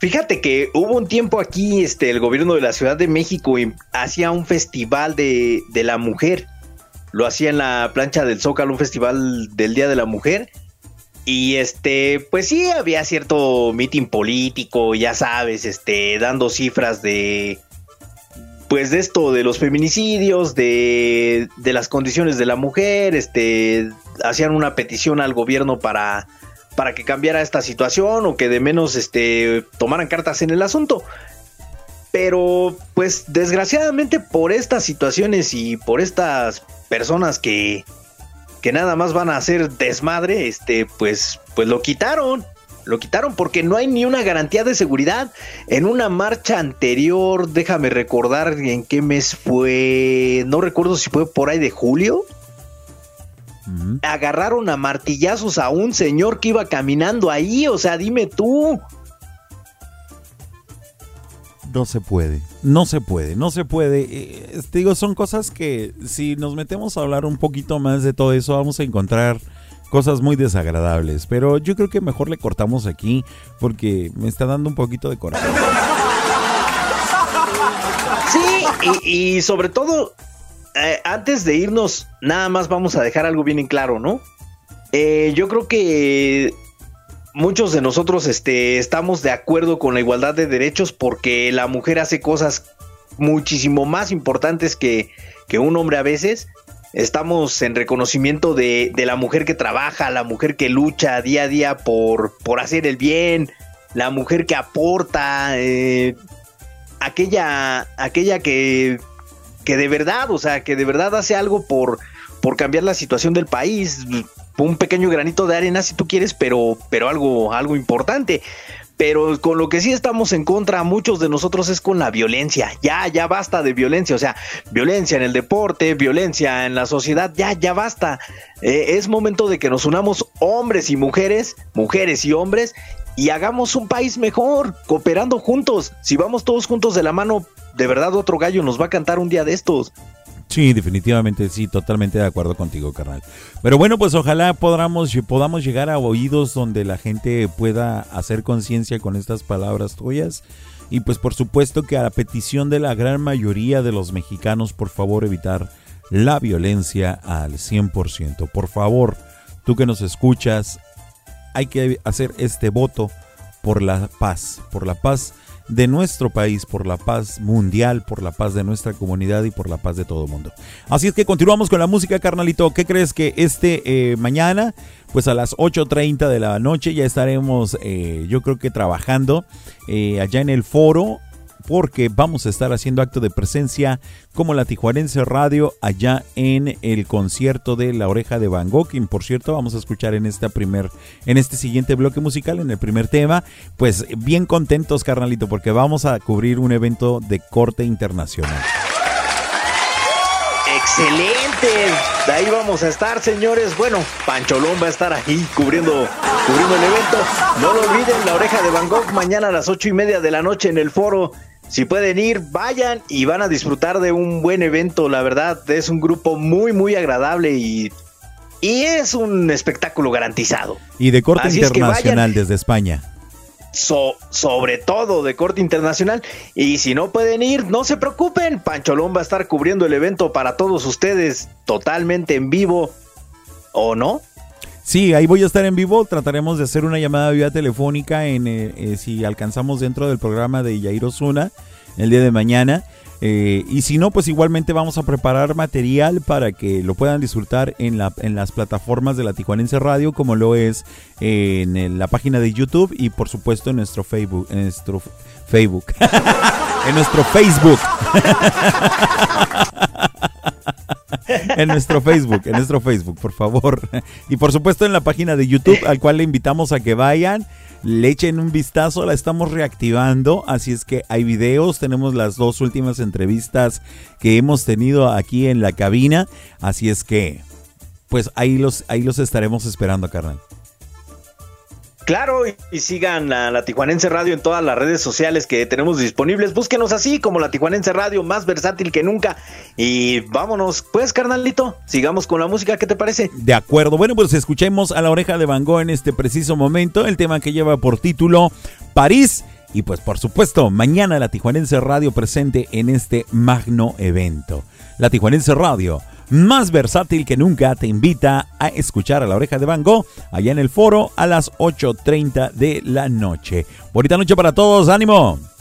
Fíjate que hubo un tiempo aquí, este, el gobierno de la Ciudad de México hacía un festival de, de la mujer. Lo hacía en la plancha del Zócalo, un festival del Día de la Mujer y este, pues sí, había cierto mitin político, ya sabes, este, dando cifras de, pues de esto, de los feminicidios, de, de las condiciones de la mujer, este, hacían una petición al gobierno para, para que cambiara esta situación o que de menos, este, tomaran cartas en el asunto. Pero, pues, desgraciadamente por estas situaciones y por estas personas que, que nada más van a hacer desmadre, este, pues, pues lo quitaron. Lo quitaron porque no hay ni una garantía de seguridad. En una marcha anterior, déjame recordar en qué mes fue, no recuerdo si fue por ahí de julio. Agarraron a martillazos a un señor que iba caminando ahí, o sea, dime tú no se puede, no se puede, no se puede. Eh, digo, son cosas que si nos metemos a hablar un poquito más de todo eso, vamos a encontrar cosas muy desagradables. Pero yo creo que mejor le cortamos aquí porque me está dando un poquito de coraje. Sí, y, sobre todo, eh, antes de irnos, nada más vamos a dejar algo bien en claro, ¿no? Eh, yo creo que muchos de nosotros este, estamos de acuerdo con la igualdad de derechos porque la mujer hace cosas muchísimo más importantes que, que un hombre a veces. Estamos en reconocimiento de, de, la mujer que trabaja, la mujer que lucha día a día por, por hacer el bien, la mujer que aporta, eh, aquella, aquella que, que de verdad, o sea, que de verdad hace algo por, por cambiar la situación del país un pequeño granito de arena si tú quieres, pero, pero algo, algo importante. Pero con lo que sí estamos en contra, muchos de nosotros, es con la violencia. Ya, ya basta de violencia. O sea, violencia en el deporte, violencia en la sociedad, ya, ya basta. Eh, es momento de que nos unamos hombres y mujeres, mujeres y hombres, y hagamos un país mejor, cooperando juntos. Si vamos todos juntos de la mano, de verdad otro gallo nos va a cantar un día de estos. Sí, definitivamente, sí, totalmente de acuerdo contigo, carnal. Pero bueno, pues ojalá podamos, podamos llegar a oídos donde la gente pueda hacer conciencia con estas palabras tuyas. Y pues por supuesto que a la petición de la gran mayoría de los mexicanos, por favor evitar la violencia al 100%. Por favor, tú que nos escuchas, hay que hacer este voto por la paz, por la paz de nuestro país, por la paz mundial, por la paz de nuestra comunidad y por la paz de todo el mundo. Así es que continuamos con la música, carnalito. ¿Qué crees que este eh, mañana, pues a las 8.30 de la noche ya estaremos, eh, yo creo que trabajando eh, allá en el foro porque vamos a estar haciendo acto de presencia como la Tijuanense Radio allá en el concierto de La Oreja de Van Gogh, quien por cierto vamos a escuchar en este primer en este siguiente bloque musical en el primer tema, pues bien contentos carnalito porque vamos a cubrir un evento de corte internacional. Excelente, de ahí vamos a estar, señores. Bueno, Pancholón va a estar ahí cubriendo, cubriendo el evento. No lo olviden, la oreja de Van Gogh mañana a las ocho y media de la noche en el foro si pueden ir, vayan y van a disfrutar de un buen evento. La verdad, es un grupo muy, muy agradable y, y es un espectáculo garantizado. Y de corte internacional desde España. sobre todo de corte internacional. Y si no pueden ir, no se preocupen. Pancholón va a estar cubriendo el evento para todos ustedes totalmente en vivo. ¿O no? Sí, ahí voy a estar en vivo. Trataremos de hacer una llamada vía telefónica en eh, eh, si alcanzamos dentro del programa de Yair Osuna el día de mañana. Eh, y si no, pues igualmente vamos a preparar material para que lo puedan disfrutar en, la, en las plataformas de la Tijuanense Radio, como lo es en la página de YouTube y por supuesto en nuestro Facebook. En nuestro Facebook. en nuestro Facebook. en nuestro Facebook, en nuestro Facebook, por favor. Y por supuesto en la página de YouTube, al cual le invitamos a que vayan, le echen un vistazo, la estamos reactivando, así es que hay videos, tenemos las dos últimas entrevistas que hemos tenido aquí en la cabina, así es que, pues ahí los, ahí los estaremos esperando, carnal. Claro, y, sigan a la Tijuanense Radio en todas las redes sociales que tenemos disponibles. Búsquenos así como la Tijuanense Radio, más versátil que nunca. Y vámonos, pues, carnalito, sigamos con la música, ¿qué te parece? De acuerdo, bueno, pues escuchemos a la oreja de Van Gogh en este preciso momento, el tema que lleva por título París. Y pues por supuesto, mañana la Tijuanense Radio presente en este magno evento. La Tijuanense Radio más versátil que nunca, te invita a escuchar a la oreja de Van Gogh allá en el foro a las 8.30 de la noche. Bonita noche para todos, ánimo.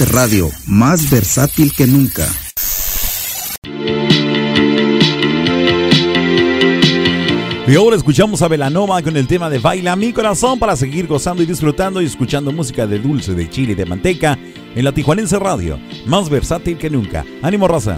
Radio, más versátil que nunca. Y ahora escuchamos a Velanova con el tema de Baila mi corazón para seguir gozando y disfrutando y escuchando música de dulce, de chile y de manteca en la Tijuanense Radio, más versátil que nunca. ¡Ánimo, raza!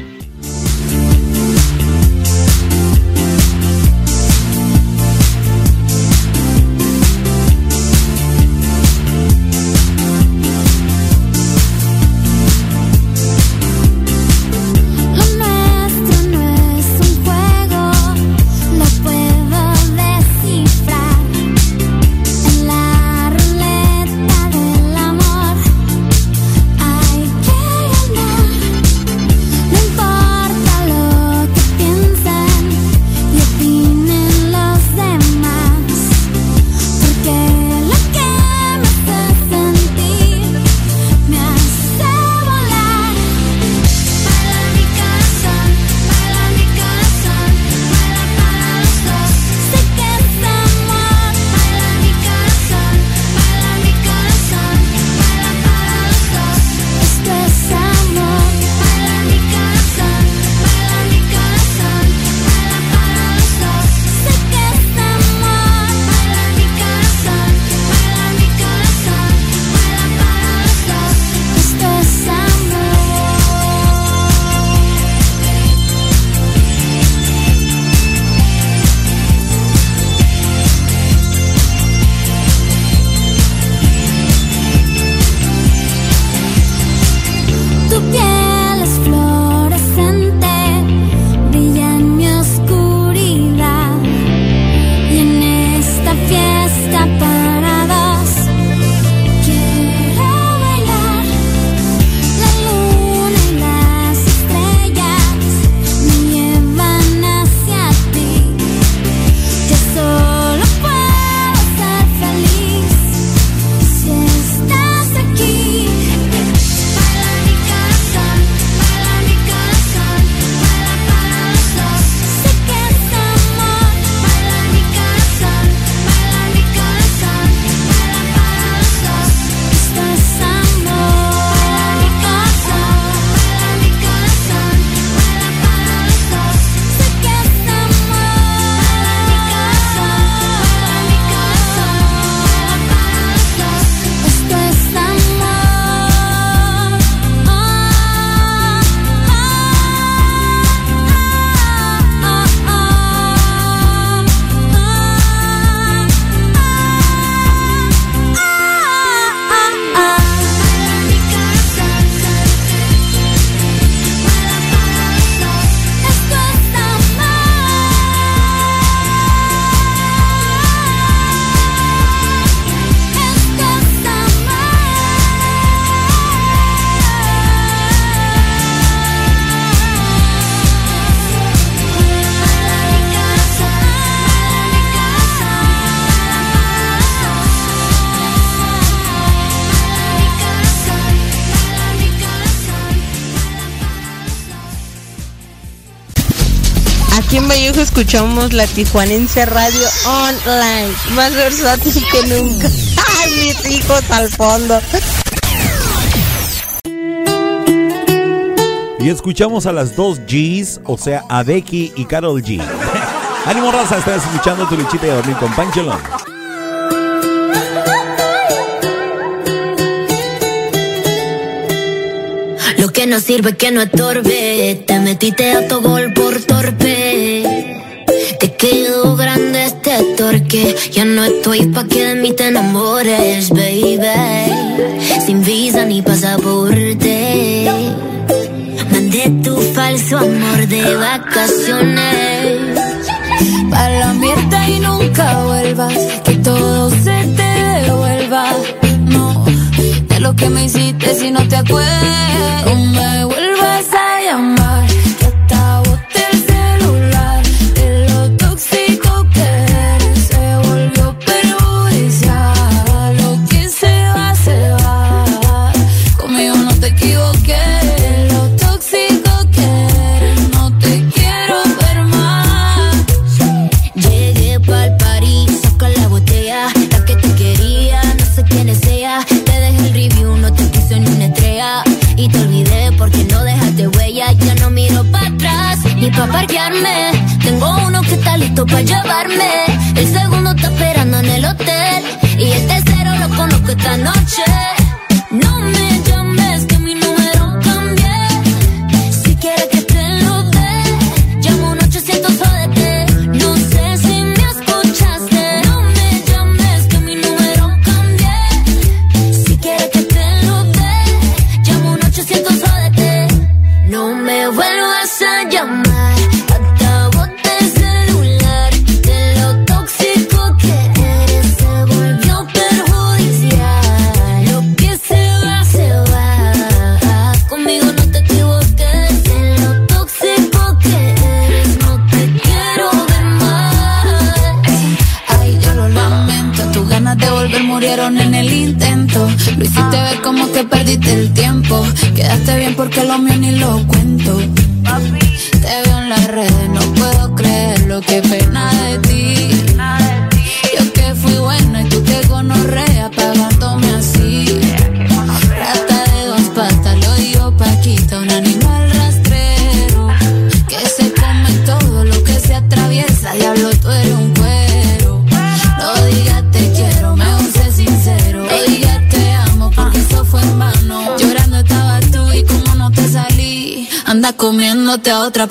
Escuchamos la Tijuanense Radio Online, más versátil que nunca. ¡Ay, mis hijos al fondo! Y escuchamos a las dos G's, o sea, a Becky y Carol G. Ánimo raza, estás escuchando tu lechita de dormir con Pancholón. Lo que no sirve que no estorbe, te metiste a tu gol estoy pa' que de mí te enamores, baby. Sin visa ni pasaporte. Mandé tu falso amor de vacaciones. Para la mierda y nunca vuelvas. Que todo se te devuelva. No, de lo que me hiciste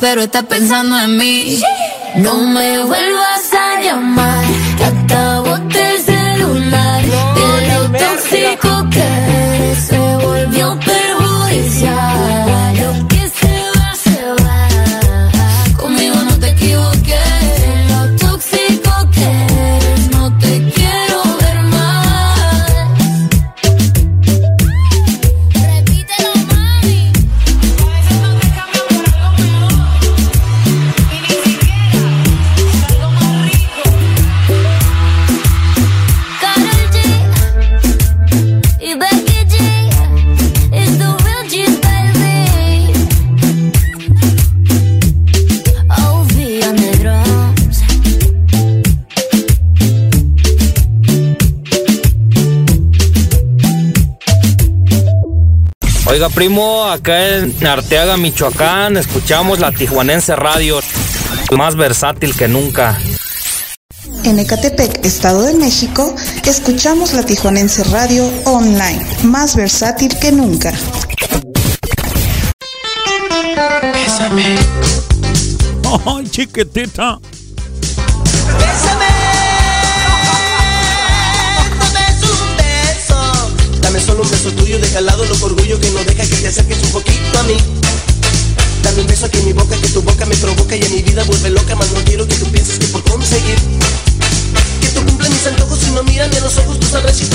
pero está pensando en mí. Primo, acá en Arteaga, Michoacán, escuchamos la Tijuanense Radio, más versátil que nunca. En Ecatepec, Estado de México, escuchamos la Tijuanense Radio online, más versátil que nunca. Bésame. Ay, chiquitita. deja que te acerques un poquito a mí. Dame un beso aquí en mi boca, que tu boca me provoca y a mi vida vuelve loca, más no quiero que tú pienses que por conseguir. Que tú cumples mis antojos y no miran en los ojos, tú sabrás si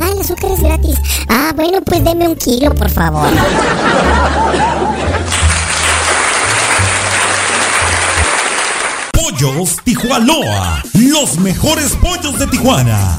Ah, el azúcar es gratis. Ah, bueno, pues deme un kilo, por favor. Pollos Tijuanoa, los mejores pollos de Tijuana.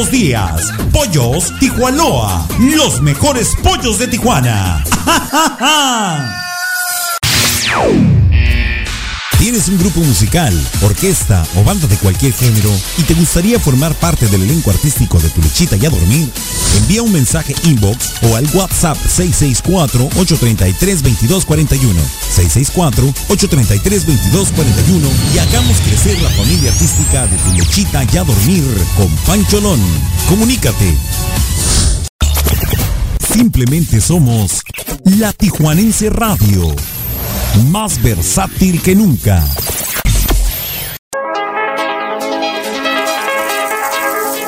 días. Pollos Tijuanoa, los mejores pollos de Tijuana. ¿Tienes un grupo musical, orquesta o banda de cualquier género y te gustaría formar parte del elenco artístico de Tu Lechita y a Dormir? Envía un mensaje inbox o al WhatsApp 664-833-2241. 664-833-2241 y hagamos crecer la familia artística de Tu Lechita y a Dormir con Pancholón. Comunícate. Simplemente somos la Tijuanense Radio más versátil que nunca.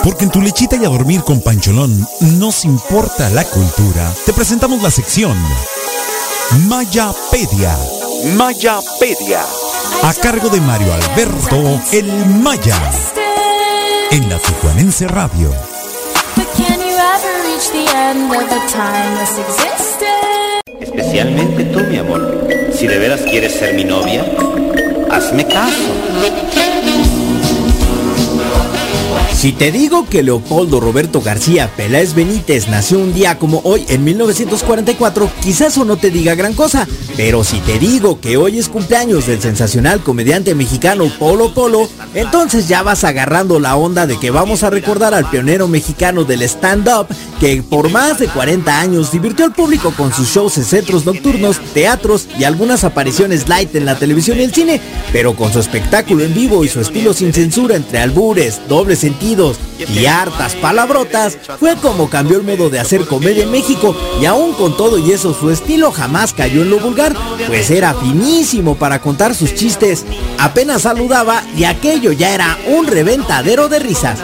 Porque en tu lechita y a dormir con Pancholón nos importa la cultura. Te presentamos la sección Mayapedia. Mayapedia. A cargo de Mario Alberto El Maya. En la Tijuanense Radio. Especialmente tú, mi amor. Si de veras quieres ser mi novia, hazme caso. Si te digo que Leopoldo Roberto García Peláez Benítez nació un día como hoy en 1944, quizás o no te diga gran cosa, pero si te digo que hoy es cumpleaños del sensacional comediante mexicano Polo Polo, entonces ya vas agarrando la onda de que vamos a recordar al pionero mexicano del stand-up que por más de 40 años divirtió al público con sus shows en centros nocturnos, teatros y algunas apariciones light en la televisión y el cine, pero con su espectáculo en vivo y su estilo sin censura entre albures, dobles y hartas palabrotas, fue como cambió el modo de hacer comedia en México y aún con todo y eso su estilo jamás cayó en lo vulgar, pues era finísimo para contar sus chistes, apenas saludaba y aquello ya era un reventadero de risas.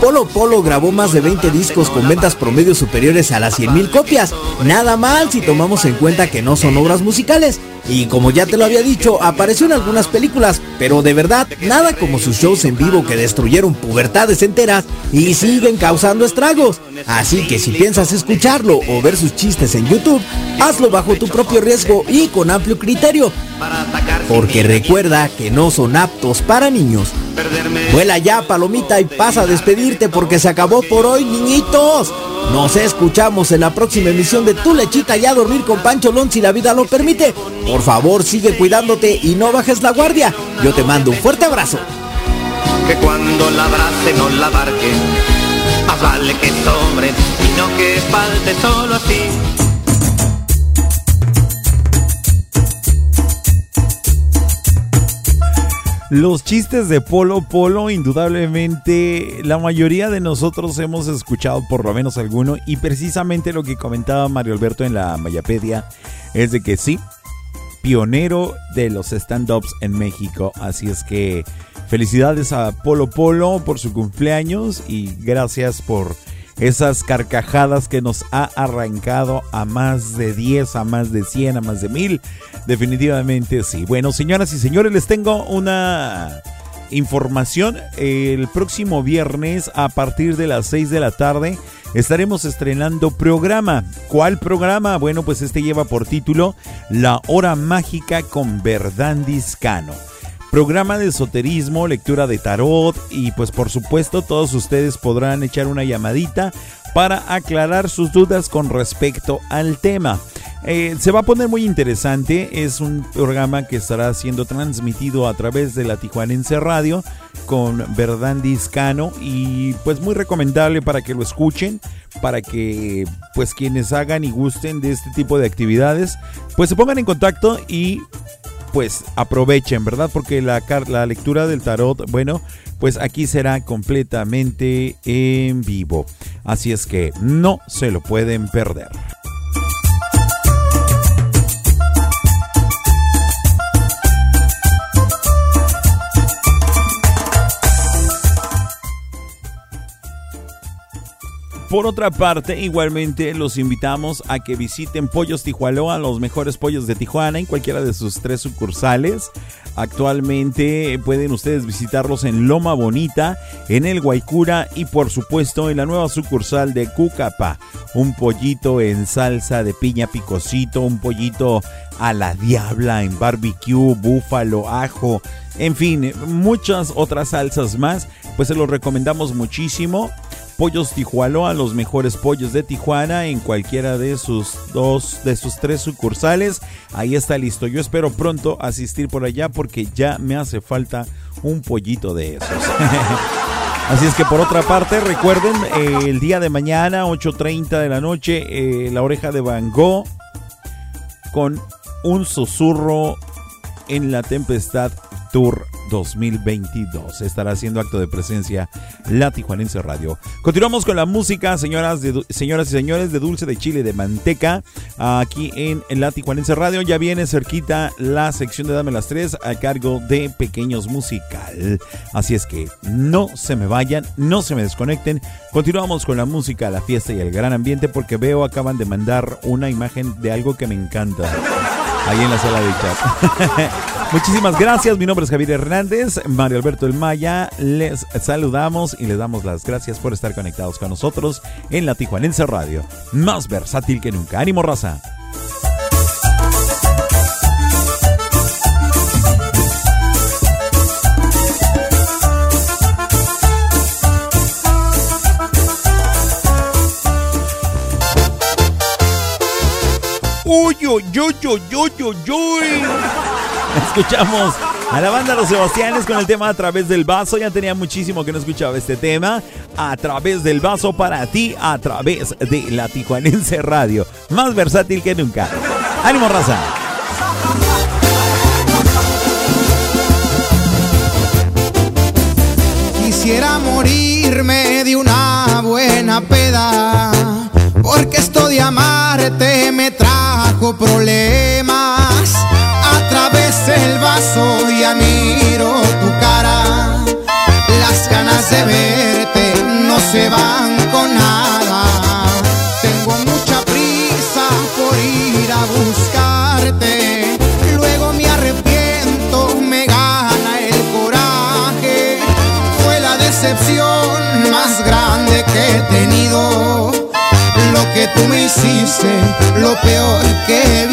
Polo Polo grabó más de 20 discos con ventas promedios superiores a las 100.000 copias. Nada mal si tomamos en cuenta que no son obras musicales. Y como ya te lo había dicho, apareció en algunas películas, pero de verdad, nada como sus shows en vivo que destruyeron pubertades enteras y siguen causando estragos. Así que si piensas escucharlo o ver sus chistes en YouTube, hazlo bajo tu propio riesgo y con amplio criterio. Porque recuerda que no son aptos para niños. Vuela ya, palomita, y pasa a despedirte porque se acabó por hoy, niñitos. Nos escuchamos en la próxima emisión de Tu Lechita y a dormir con Pancholón si la vida lo permite. Por favor, sigue cuidándote y no bajes la guardia. Yo te mando un fuerte abrazo. Que cuando la abrace no la barque, más vale que sobre y no que falte solo así. Los chistes de Polo Polo, indudablemente, la mayoría de nosotros hemos escuchado por lo menos alguno. Y precisamente lo que comentaba Mario Alberto en la Mayapedia es de que sí, pionero de los stand-ups en México. Así es que felicidades a Polo Polo por su cumpleaños y gracias por esas carcajadas que nos ha arrancado a más de 10, a más de 100, a más de 1000. Definitivamente sí. Bueno, señoras y señores, les tengo una información. El próximo viernes a partir de las 6 de la tarde estaremos estrenando programa. ¿Cuál programa? Bueno, pues este lleva por título La Hora Mágica con Verdandis Cano programa de esoterismo, lectura de tarot y pues por supuesto todos ustedes podrán echar una llamadita para aclarar sus dudas con respecto al tema. Eh, se va a poner muy interesante, es un programa que estará siendo transmitido a través de la Tijuanense Radio con Verdandis Cano y pues muy recomendable para que lo escuchen, para que pues quienes hagan y gusten de este tipo de actividades pues se pongan en contacto y pues aprovechen, ¿verdad? Porque la, la lectura del tarot, bueno, pues aquí será completamente en vivo. Así es que no se lo pueden perder. Por otra parte, igualmente los invitamos a que visiten Pollos Tijualoa, los mejores pollos de Tijuana, en cualquiera de sus tres sucursales. Actualmente pueden ustedes visitarlos en Loma Bonita, en el Guaycura y por supuesto en la nueva sucursal de Cucapa. Un pollito en salsa de piña picosito, un pollito a la diabla en barbecue, búfalo, ajo, en fin, muchas otras salsas más. Pues se los recomendamos muchísimo. Pollos Tijuana, los mejores pollos de Tijuana en cualquiera de sus dos, de sus tres sucursales. Ahí está listo. Yo espero pronto asistir por allá porque ya me hace falta un pollito de esos. Así es que por otra parte, recuerden, eh, el día de mañana, 8.30 de la noche, eh, la oreja de Van Gogh con un susurro en la tempestad Tour 2022. Estará haciendo acto de presencia la Tijuanense Radio. Continuamos con la música, señoras, señoras y señores, de dulce de chile de manteca, aquí en, en la Tijuanense Radio. Ya viene cerquita la sección de Dame las Tres a cargo de Pequeños Musical. Así es que no se me vayan, no se me desconecten. Continuamos con la música, la fiesta y el gran ambiente porque veo acaban de mandar una imagen de algo que me encanta ahí en la sala de chat. Muchísimas gracias, mi nombre es Javier Hernández, Mario Alberto El Maya, les saludamos y les damos las gracias por estar conectados con nosotros en la Tijuanense Radio, más versátil que nunca. ¡Ánimo, raza! Uy, uy, uy, uy, uy, uy, uy. Escuchamos a la banda Los Sebastianes con el tema A través del vaso. Ya tenía muchísimo que no escuchaba este tema. A través del vaso para ti, a través de la Tijuanense Radio. Más versátil que nunca. ¡Ánimo, raza! Quisiera morirme de una buena peda, porque esto de amarte me trajo problemas. A través del vaso ya miro tu cara, las ganas de verte no se van con nada. Tengo mucha prisa por ir a buscarte, luego me arrepiento, me gana el coraje. Fue la decepción más grande que he tenido. Lo peor que he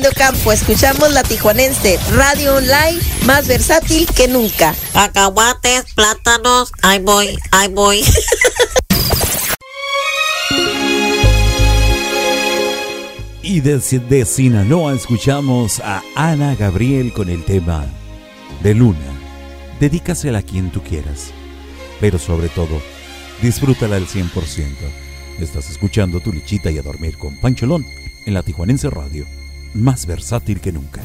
Grande Ocampo, escuchamos la tijuanense, radio online más versátil que nunca. Cacahuates, plátanos, ahí voy, ahí voy. Y desde de Sinaloa escuchamos a Ana Gabriel con el tema de Luna. Dedícasela a quien tú quieras, pero sobre todo, disfrútala al 100%. Estás escuchando tu lichita y a dormir con Pancholón en la Tijuanense Radio más versátil que nunca.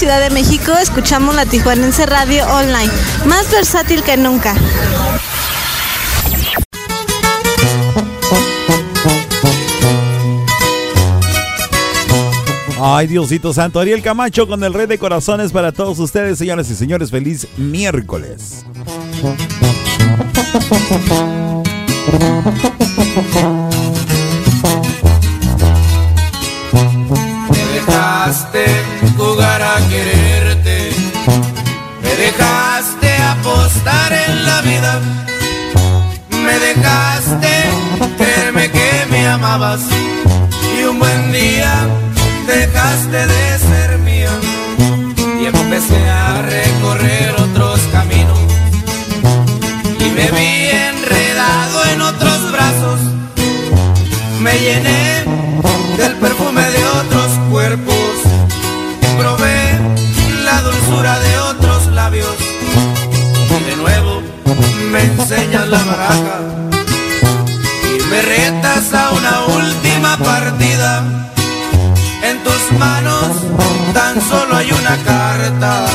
Ciudad de México escuchamos la Tijuanense Radio Online, más versátil que nunca. Ay, Diosito Santo. Ariel Camacho con el Rey de Corazones para todos ustedes, señoras y señores. Feliz miércoles. y un buen día dejaste de carta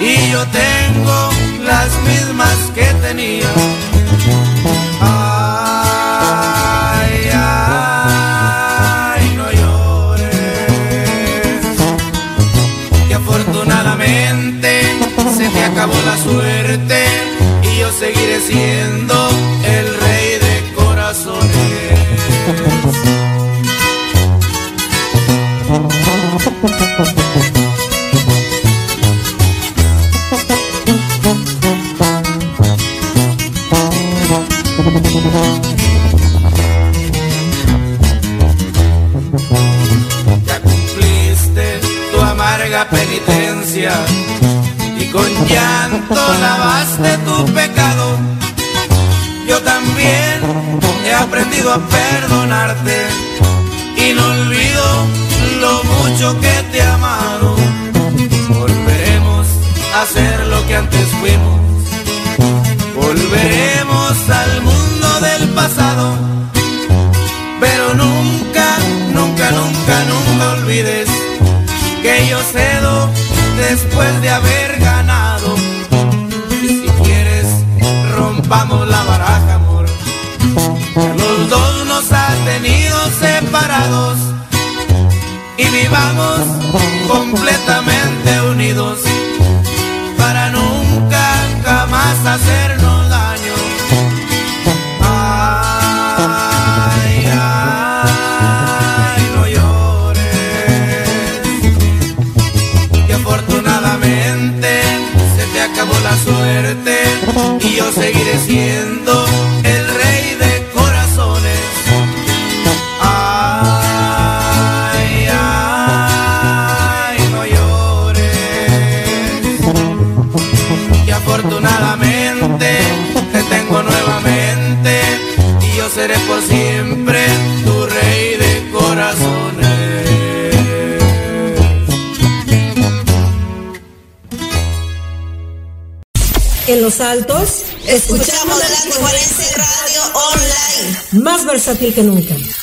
y yo tengo las mismas que tenía. fácil que nunca.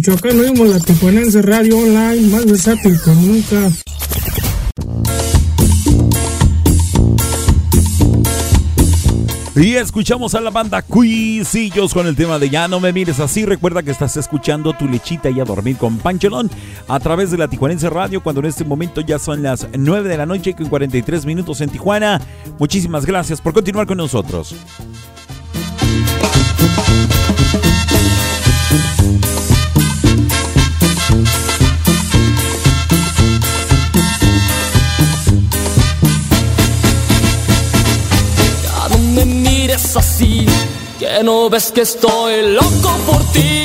Michoacán oímos la Tijuanense Radio Online, más versátil que nunca. Y escuchamos a la banda Cuisillos con el tema de Ya no me mires así. Recuerda que estás escuchando tu lechita y a dormir con Panchelón a través de la Tijuanense Radio cuando en este momento ya son las 9 de la noche con 43 minutos en Tijuana. Muchísimas gracias por continuar con nosotros. que no ves que estoy loco por ti.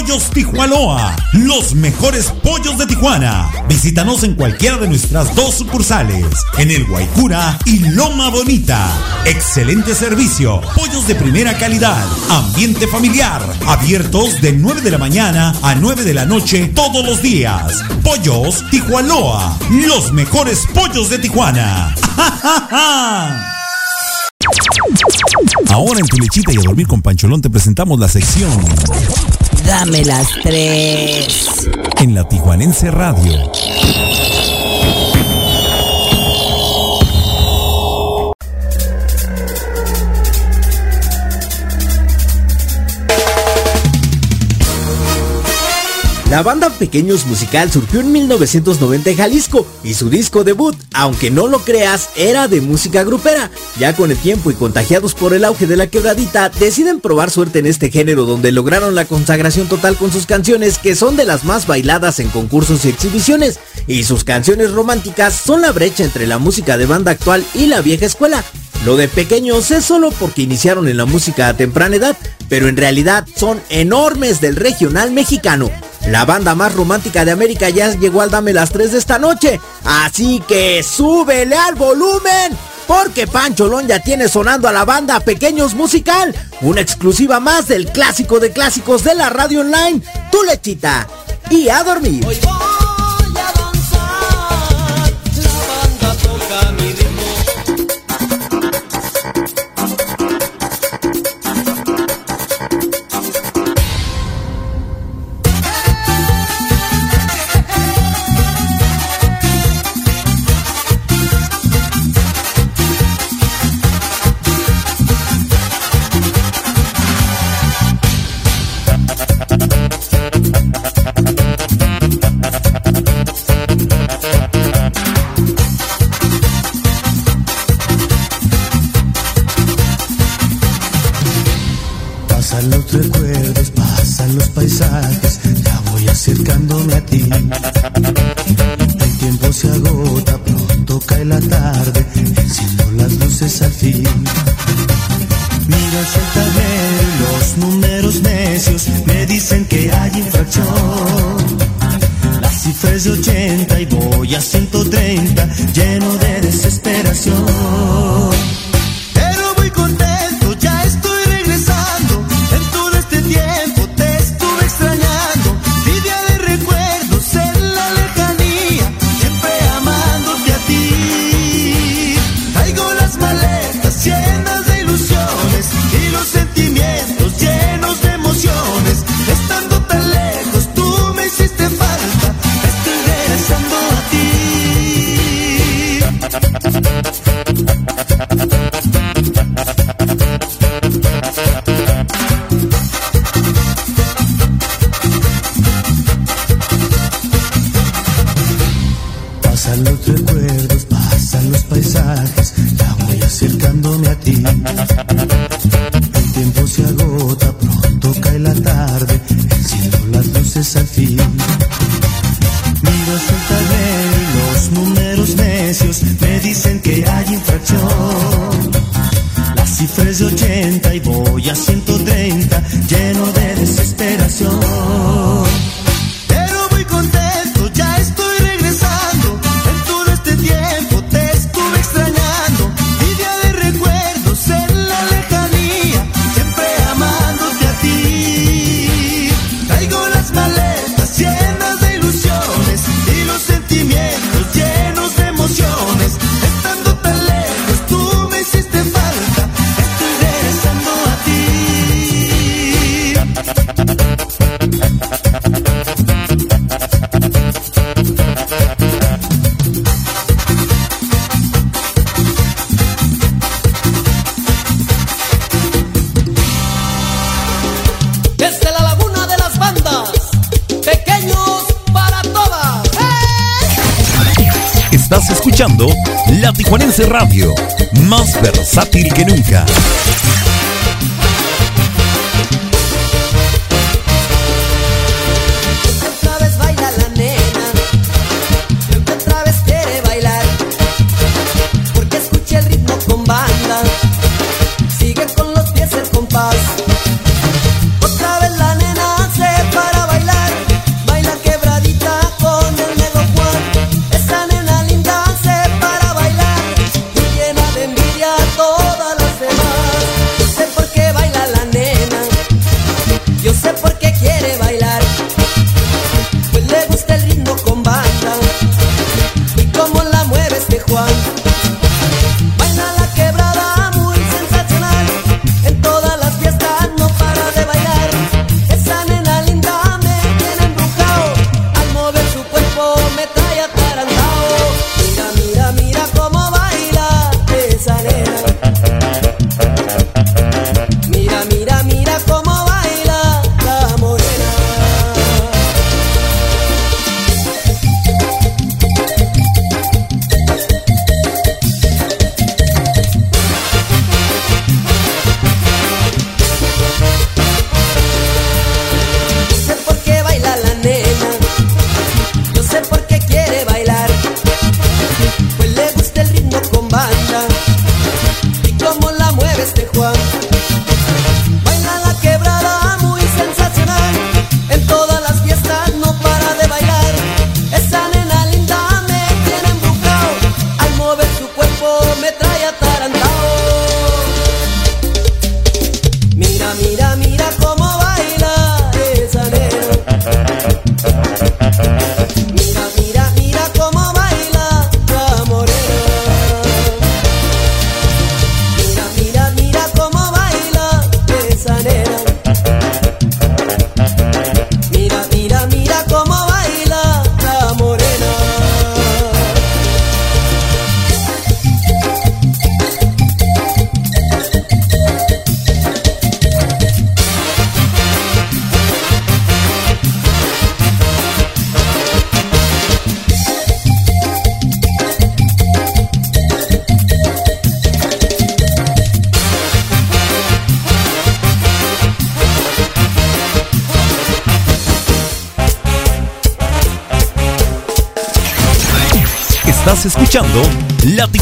Pollos Tijuanoa, los mejores pollos de Tijuana. Visítanos en cualquiera de nuestras dos sucursales, en el Guaycura y Loma Bonita. Excelente servicio, pollos de primera calidad, ambiente familiar, abiertos de 9 de la mañana a 9 de la noche todos los días. Pollos Tijuanoa, los mejores pollos de Tijuana. Ahora en tu lechita y a dormir con Pancholón te presentamos la sección Dame las tres. en la Tijuanense Radio. La banda Pequeños Musical surgió en 1990 en Jalisco y su disco debut, aunque no lo creas, era de música grupera. Ya con el tiempo y contagiados por el auge de la quebradita, deciden probar suerte en este género donde lograron la consagración total con sus canciones que son de las más bailadas en concursos y exhibiciones. Y sus canciones románticas son la brecha entre la música de banda actual y la vieja escuela. Lo de pequeños es solo porque iniciaron en la música a temprana edad, pero en realidad son enormes del regional mexicano. La banda más romántica de América ya llegó al Dame las 3 de esta noche, así que súbele al volumen, porque Pancholón ya tiene sonando a la banda Pequeños Musical, una exclusiva más del clásico de clásicos de la radio online, Tu Lechita, y a dormir. Voy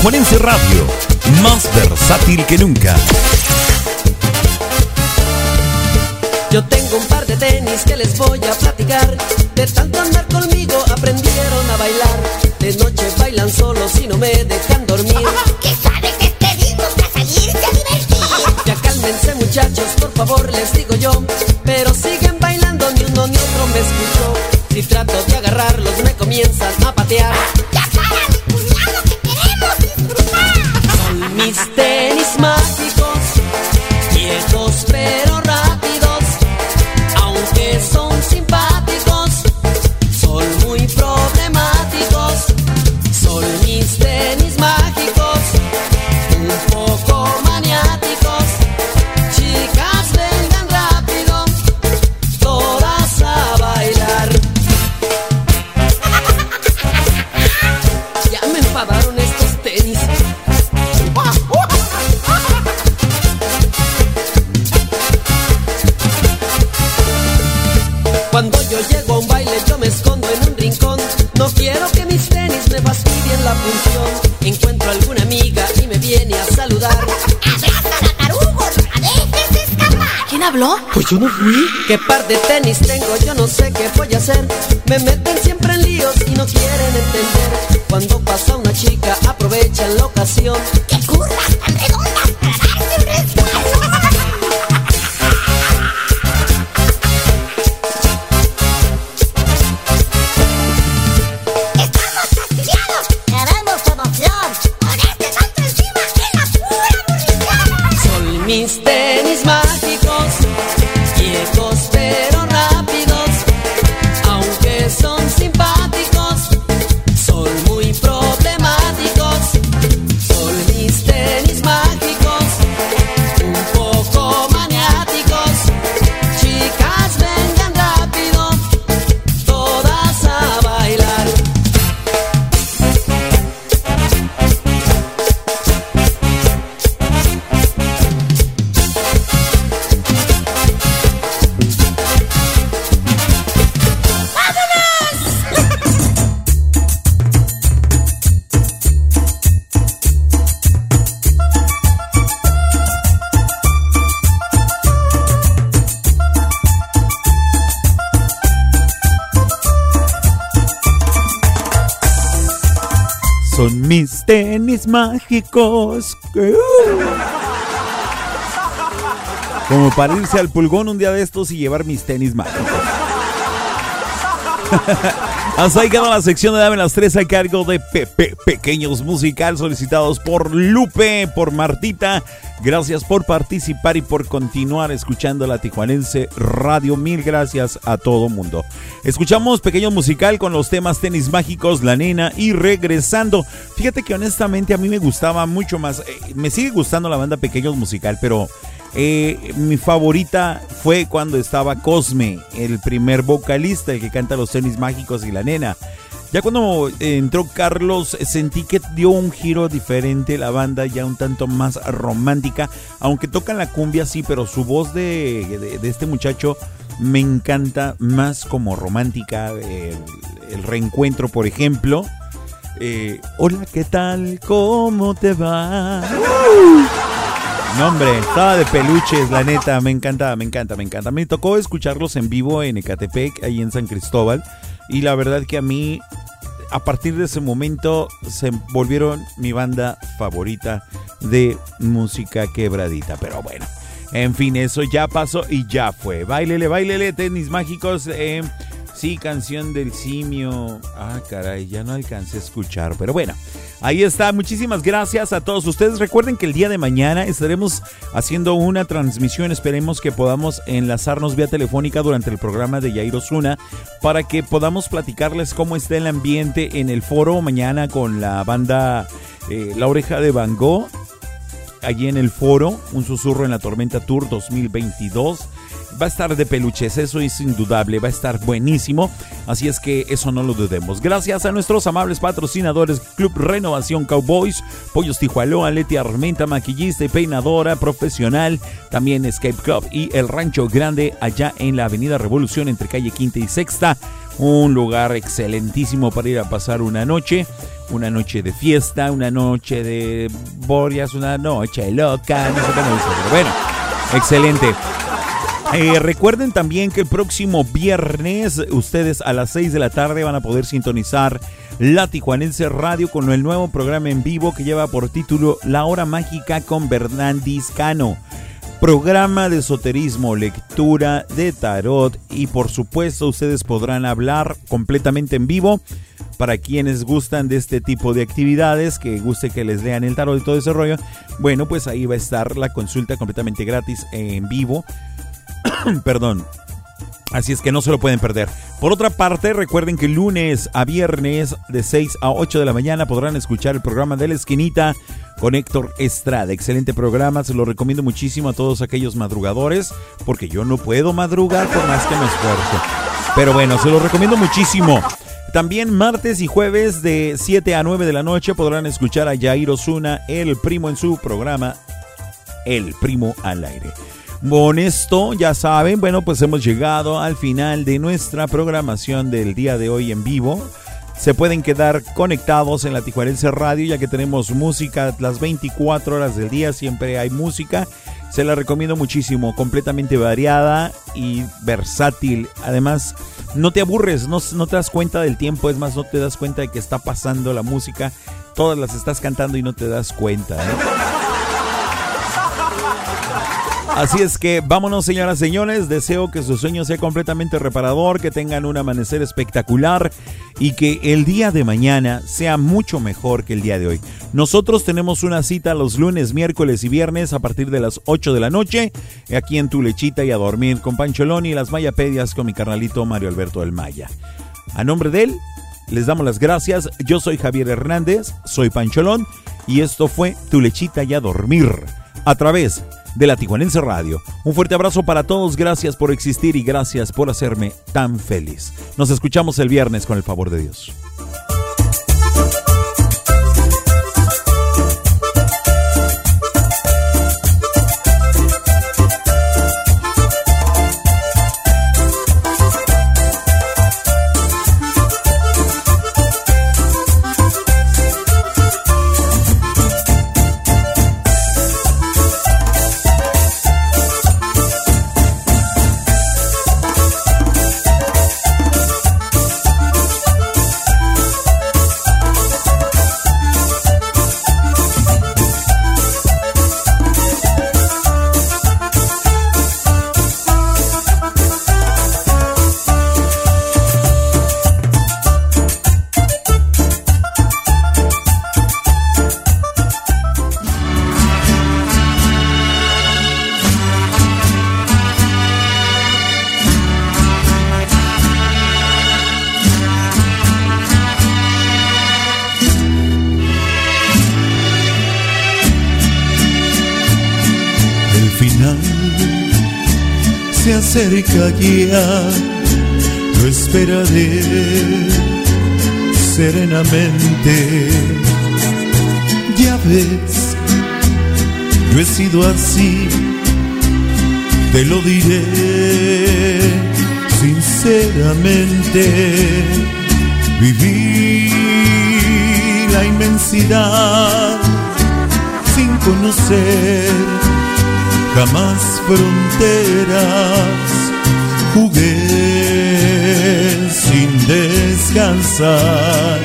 Juanense Radio, más versátil que nunca. Yo tengo un par de tenis que les voy a platicar. De tanto andar conmigo aprendieron a bailar. De noche bailan solos y no me dejan yo no fui. ¿Qué par de tenis? Mágicos. que- Como para irse al pulgón un día de estos y llevar mis tenis mágicos. Hasta ahí queda la sección de Dame las tres a cargo de Pepe Pequeños Musical solicitados por Lupe, por Martita. Gracias por participar y por continuar escuchando la Tijuanense Radio. Mil gracias a todo mundo. Escuchamos Pequeño Musical con los temas Tenis Mágicos, La Nena y Regresando. Fíjate que honestamente a mí me gustaba mucho más. eh, me sigue gustando la banda Pequeños Musical, pero eh, mi favorita fue cuando estaba Cosme, el primer vocalista, el que canta los tenis mágicos y la nena. Ya cuando eh, entró Carlos, eh, sentí que dio un giro diferente la banda, ya un tanto más romántica. Aunque tocan la cumbia, sí, pero su voz de, de- este muchacho me encanta más como romántica. El, el reencuentro, por ejemplo. Eh, Hola, ¿qué tal? ¿Cómo te va? No, hombre, estaba de peluches, la neta, me encanta, me encanta, me encanta. Me tocó escucharlos en vivo en Ecatepec, ahí en San Cristóbal, y la verdad que a mí, a partir de ese momento, se volvieron mi banda favorita de música quebradita. Pero bueno, en fin, eso ya pasó y ya fue. Bailele, bailele, tenis mágicos. eh, sí, canción del simio. Ah, caray, ya no alcancé a escuchar, pero bueno. Ahí está, muchísimas gracias a todos ustedes. Recuerden que el día de mañana estaremos haciendo una transmisión. Esperemos que podamos enlazarnos vía telefónica durante el programa de Yair Osuna para que podamos platicarles cómo está el ambiente en el foro mañana con la banda eh, La Oreja de Van Gogh. Allí en el foro, un susurro en la tormenta Tour 2022. Va a estar de peluches, eso es indudable, va a estar buenísimo, así es que eso no lo dudemos. Gracias a nuestros amables patrocinadores Club Renovación Cowboys, Pollos Tijualoa, Leti Armenta, maquillista y peinadora profesional, también Escape Club y El Rancho Grande allá en la Avenida Revolución entre calle Quinta y Sexta. Un lugar excelentísimo para ir a pasar una noche, una noche de fiesta, una noche de borias, una noche loca, no sé cómo dice, pero bueno, excelente. Eh, recuerden también que el próximo viernes ustedes a las 6 de la tarde van a poder sintonizar la Tijuanense Radio con el nuevo programa en vivo que lleva por título La Hora Mágica con Bernardis Cano. Programa de esoterismo, lectura de tarot y por supuesto ustedes podrán hablar completamente en vivo para quienes gustan de este tipo de actividades, que guste que les lean el tarot y todo ese rollo. Bueno, pues ahí va a estar la consulta completamente gratis en vivo. Perdón. Así es que no se lo pueden perder. Por otra parte, recuerden que lunes a viernes de 6 a 8 de la mañana podrán escuchar el programa de la esquinita con Héctor Estrada. Excelente programa, se lo recomiendo muchísimo a todos aquellos madrugadores, porque yo no puedo madrugar por más que me esfuerzo. Pero bueno, se lo recomiendo muchísimo. También martes y jueves de 7 a 9 de la noche podrán escuchar a Jair Osuna, el primo en su programa El Primo al Aire. Con esto, ya saben, bueno, pues hemos llegado al final de nuestra programación del día de hoy en vivo. Se pueden quedar conectados en la Tijuanense Radio ya que tenemos música las 24 horas del día, siempre hay música. Se la recomiendo muchísimo, completamente variada y versátil. Además, no te aburres, no, no te das cuenta del tiempo, es más, no te das cuenta de que está pasando la música. Todas las estás cantando y no te das cuenta. Así es que vámonos, señoras y señores. Deseo que su sueño sea completamente reparador, que tengan un amanecer espectacular y que el día de mañana sea mucho mejor que el día de hoy. Nosotros tenemos una cita los lunes, miércoles y viernes a partir de las 8 de la noche, aquí en Tu Lechita y a dormir con Pancholón y las Mayapedias con mi carnalito Mario Alberto del Maya. A nombre de él, les damos las gracias. Yo soy Javier Hernández, soy Pancholón y esto fue Tu Lechita y a dormir a través de la Tijuanense Radio. Un fuerte abrazo para todos, gracias por existir y gracias por hacerme tan feliz. Nos escuchamos el viernes con el favor de Dios. Se acerca ya, lo esperaré serenamente. Ya ves, yo he sido así, te lo diré sinceramente. Viví la inmensidad sin conocer jamás fronteras. Jugué sin descansar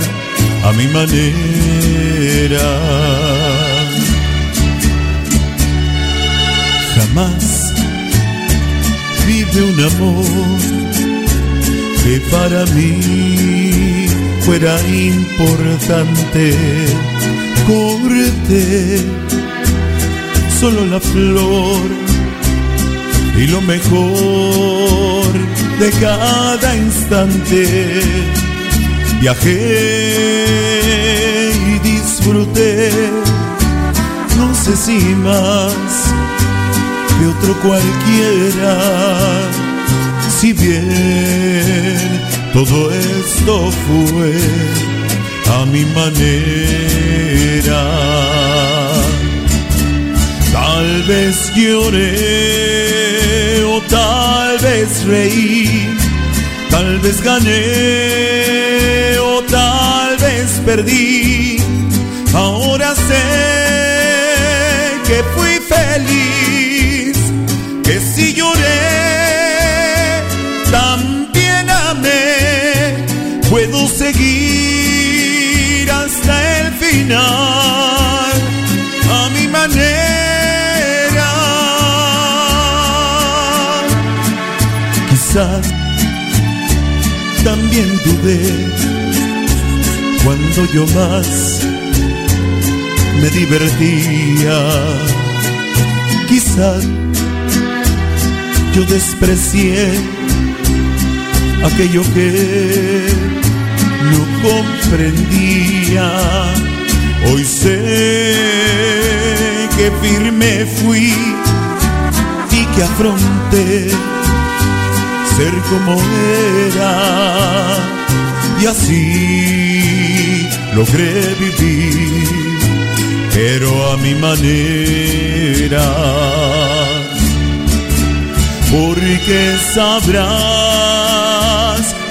a mi manera. Jamás vive un amor que para mí fuera importante. Corte solo la flor y lo mejor de cada instante. Viajé y disfruté, no sé si más que otro cualquiera. Si bien todo esto fue a mi manera. Tal vez lloré o tal vez reí, tal vez gané o tal vez perdí. Ahora sé que fui feliz, también dudé cuando yo más me divertía. Quizás yo desprecié aquello que no comprendía. Hoy sé que firme fui y que afronté ser como era y así logré vivir, pero a mi manera. Porque sabrás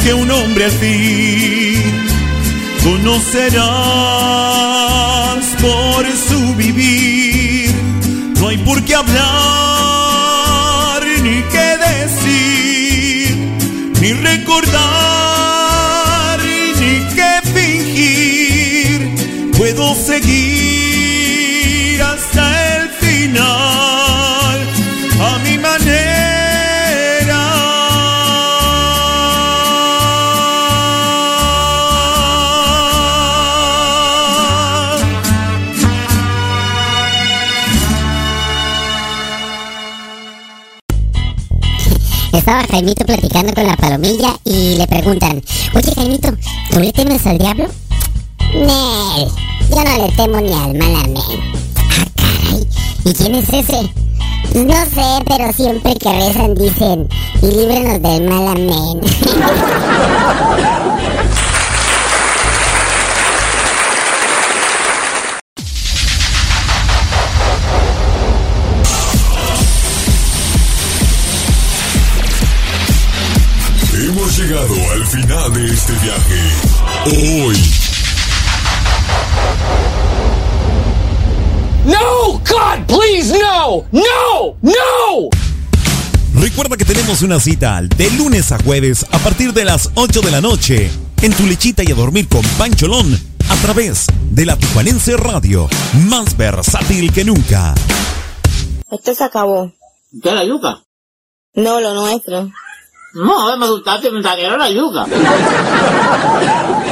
que un hombre fin conocerás por su vivir. No hay por qué hablar ni recordar ni qué fingir. Puedo seguir hasta el final Estaba Jaimito platicando con la palomilla y le preguntan, oye Jaimito, ¿tú le temes al diablo? Nel, yo no le temo ni al mal amén. Ah, caray, ¿y quién es ese? No sé, pero siempre que rezan dicen, y líbrenos del mal amén. Hoy. No! God, please, no! No! No! Recuerda que tenemos una cita de lunes a jueves a partir de las 8 de la noche en tu lechita y a dormir con Pancholón a través de la Tijuanense Radio, más versátil que nunca. Esto se acabó. ¿Qué la yuca? No, lo nuestro. No, me gustaste, me salieron la yuca.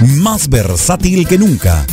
más versátil que nunca.